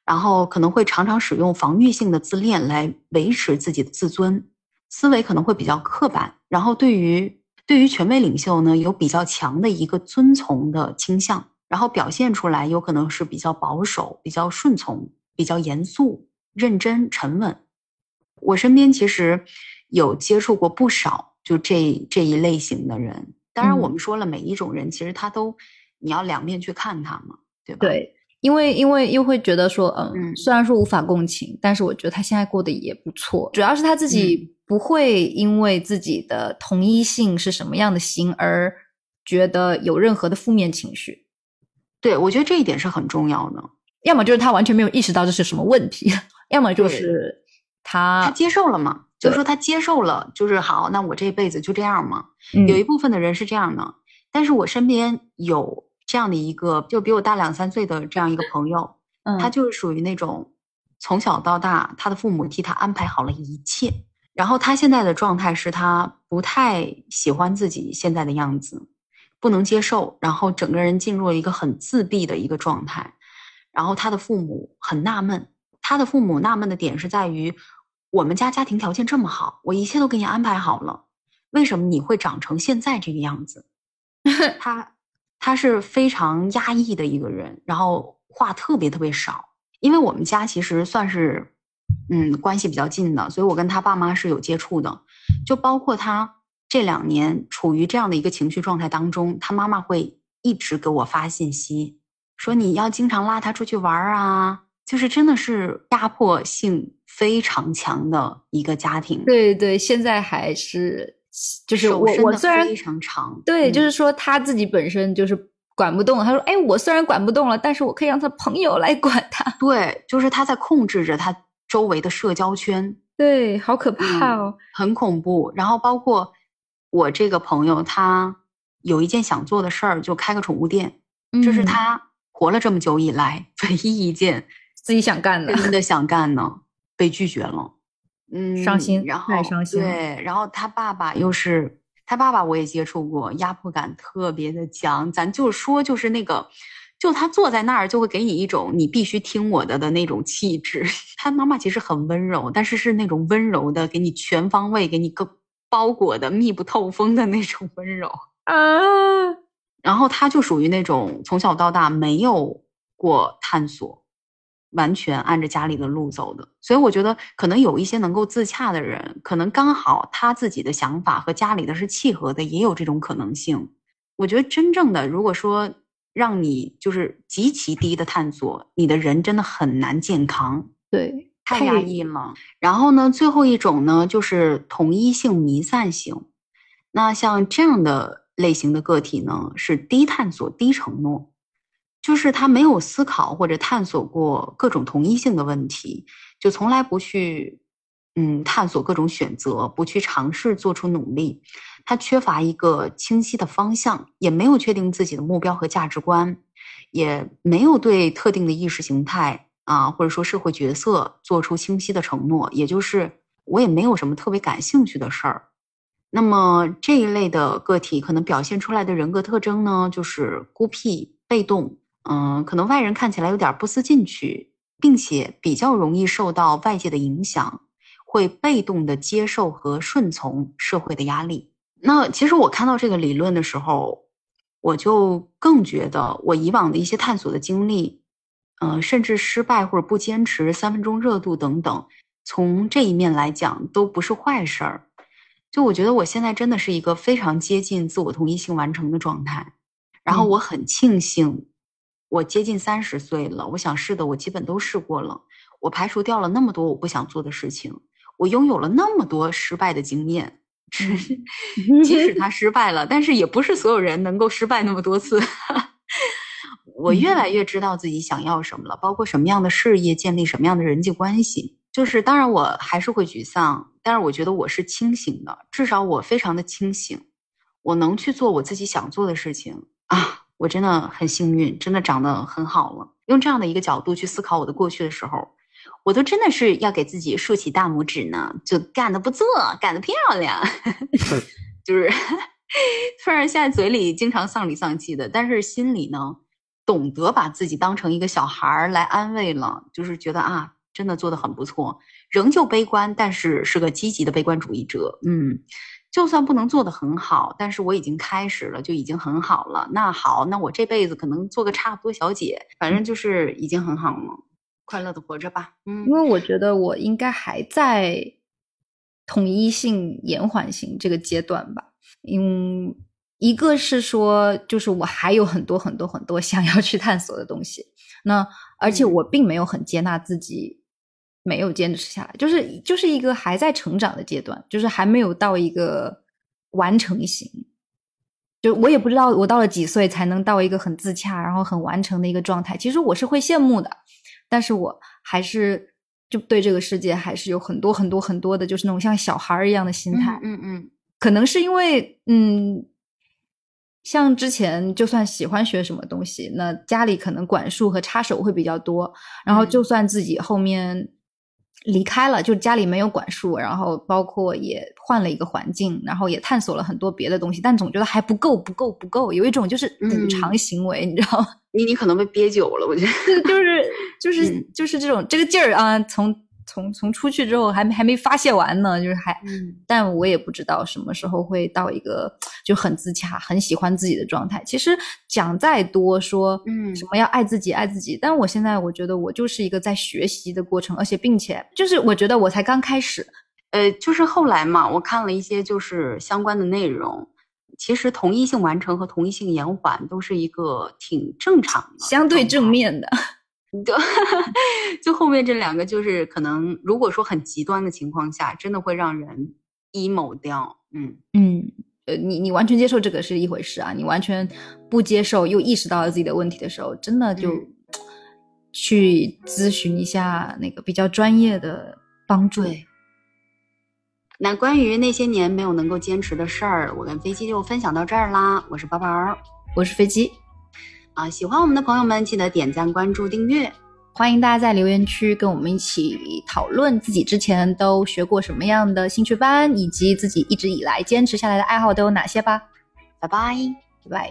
然后可能会常常使用防御性的自恋来维持自己的自尊，思维可能会比较刻板，然后对于对于权威领袖呢，有比较强的一个遵从的倾向，然后表现出来有可能是比较保守、比较顺从、比较严肃。认真沉稳，我身边其实有接触过不少就这这一类型的人。当然，我们说了每一种人，其实他都你要两面去看他嘛，对吧？对，因为因为又会觉得说，嗯，虽然说无法共情，但是我觉得他现在过得也不错。主要是他自己不会因为自己的同一性是什么样的型而觉得有任何的负面情绪。对，我觉得这一点是很重要的。要么就是他完全没有意识到这是什么问题。要么就是他他接受了嘛，就是说他接受了，就是好，那我这辈子就这样嘛。有一部分的人是这样的，但是我身边有这样的一个，就比我大两三岁的这样一个 朋友，他就是属于那种从小到大，他的父母替他安排好了一切，然后他现在的状态是他不太喜欢自己现在的样子，不能接受，然后整个人进入了一个很自闭的一个状态，然后他的父母很纳闷。他的父母纳闷的点是在于，我们家家庭条件这么好，我一切都给你安排好了，为什么你会长成现在这个样子？他他是非常压抑的一个人，然后话特别特别少。因为我们家其实算是，嗯，关系比较近的，所以我跟他爸妈是有接触的。就包括他这两年处于这样的一个情绪状态当中，他妈妈会一直给我发信息，说你要经常拉他出去玩啊。就是真的是压迫性非常强的一个家庭。对对，现在还是就是我我虽然非常长，对，就是说他自己本身就是管不动。他说：“哎，我虽然管不动了，但是我可以让他朋友来管他。”对，就是他在控制着他周围的社交圈。对，好可怕哦，很恐怖。然后包括我这个朋友，他有一件想做的事儿，就开个宠物店。这是他活了这么久以来 唯一一件。自己想干的，真的想干呢，被拒绝了，嗯，伤心，然后伤心。对，然后他爸爸又是他爸爸，我也接触过，压迫感特别的强。咱就说，就是那个，就他坐在那儿，就会给你一种你必须听我的的那种气质。他妈妈其实很温柔，但是是那种温柔的，给你全方位给你个包裹的密不透风的那种温柔 啊。然后他就属于那种从小到大没有过探索。完全按着家里的路走的，所以我觉得可能有一些能够自洽的人，可能刚好他自己的想法和家里的是契合的，也有这种可能性。我觉得真正的，如果说让你就是极其低的探索，你的人真的很难健康，对，太压抑了。然后呢，最后一种呢，就是统一性弥散型。那像这样的类型的个体呢，是低探索、低承诺。就是他没有思考或者探索过各种同一性的问题，就从来不去，嗯，探索各种选择，不去尝试做出努力。他缺乏一个清晰的方向，也没有确定自己的目标和价值观，也没有对特定的意识形态啊，或者说社会角色做出清晰的承诺。也就是我也没有什么特别感兴趣的事儿。那么这一类的个体可能表现出来的人格特征呢，就是孤僻、被动。嗯，可能外人看起来有点不思进取，并且比较容易受到外界的影响，会被动的接受和顺从社会的压力。那其实我看到这个理论的时候，我就更觉得我以往的一些探索的经历，呃，甚至失败或者不坚持三分钟热度等等，从这一面来讲都不是坏事儿。就我觉得我现在真的是一个非常接近自我同一性完成的状态，然后我很庆幸，我接近三十岁了，我想试的我基本都试过了，我排除掉了那么多我不想做的事情，我拥有了那么多失败的经验。即使他失败了，但是也不是所有人能够失败那么多次。我越来越知道自己想要什么了，包括什么样的事业，建立什么样的人际关系。就是当然我还是会沮丧，但是我觉得我是清醒的，至少我非常的清醒，我能去做我自己想做的事情啊！我真的很幸运，真的长得很好了。用这样的一个角度去思考我的过去的时候。我都真的是要给自己竖起大拇指呢，就干得不错，干得漂亮，就是虽然现在嘴里经常丧里丧气的，但是心里呢，懂得把自己当成一个小孩儿来安慰了，就是觉得啊，真的做的很不错，仍旧悲观，但是是个积极的悲观主义者。嗯，就算不能做得很好，但是我已经开始了，就已经很好了。那好，那我这辈子可能做个差不多小姐，反正就是已经很好了。快乐的活着吧，嗯，因为我觉得我应该还在统一性、延缓性这个阶段吧。嗯，一个是说，就是我还有很多很多很多 想要去探索的东西。那而且我并没有很接纳自己没有坚持下来，就是就是一个还在成长的阶段，就是还没有到一个完成型。就我也不知道我到了几岁才能到一个很自洽，然后很完成的一个状态。其实我是会羡慕的。但是我还是就对这个世界还是有很多很多很多的，就是那种像小孩儿一样的心态。嗯嗯，可能是因为嗯，像之前就算喜欢学什么东西，那家里可能管束和插手会比较多。然后就算自己后面。离开了，就家里没有管束，然后包括也换了一个环境，然后也探索了很多别的东西，但总觉得还不够，不够，不够，有一种就是补偿行为，你知道吗？你你可能被憋久了，我觉得，就是就是 就是这种这个劲儿啊，从。从从出去之后还没还没发泄完呢，就是还，但我也不知道什么时候会到一个就很自洽、很喜欢自己的状态。其实讲再多说，嗯，什么要爱自己、爱自己，但我现在我觉得我就是一个在学习的过程，而且并且就是我觉得我才刚开始，呃，就是后来嘛，我看了一些就是相关的内容，其实同一性完成和同一性延缓都是一个挺正常的、相对正面的。就就后面这两个，就是可能如果说很极端的情况下，真的会让人 emo 掉。嗯嗯，呃，你你完全接受这个是一回事啊，你完全不接受又意识到了自己的问题的时候，真的就 去咨询一下那个比较专业的帮助。那关于那些年没有能够坚持的事儿，我跟飞机就分享到这儿啦。我是宝宝，我是飞机。啊，喜欢我们的朋友们，记得点赞、关注、订阅。欢迎大家在留言区跟我们一起讨论自己之前都学过什么样的兴趣班，以及自己一直以来坚持下来的爱好都有哪些吧。拜拜，拜拜。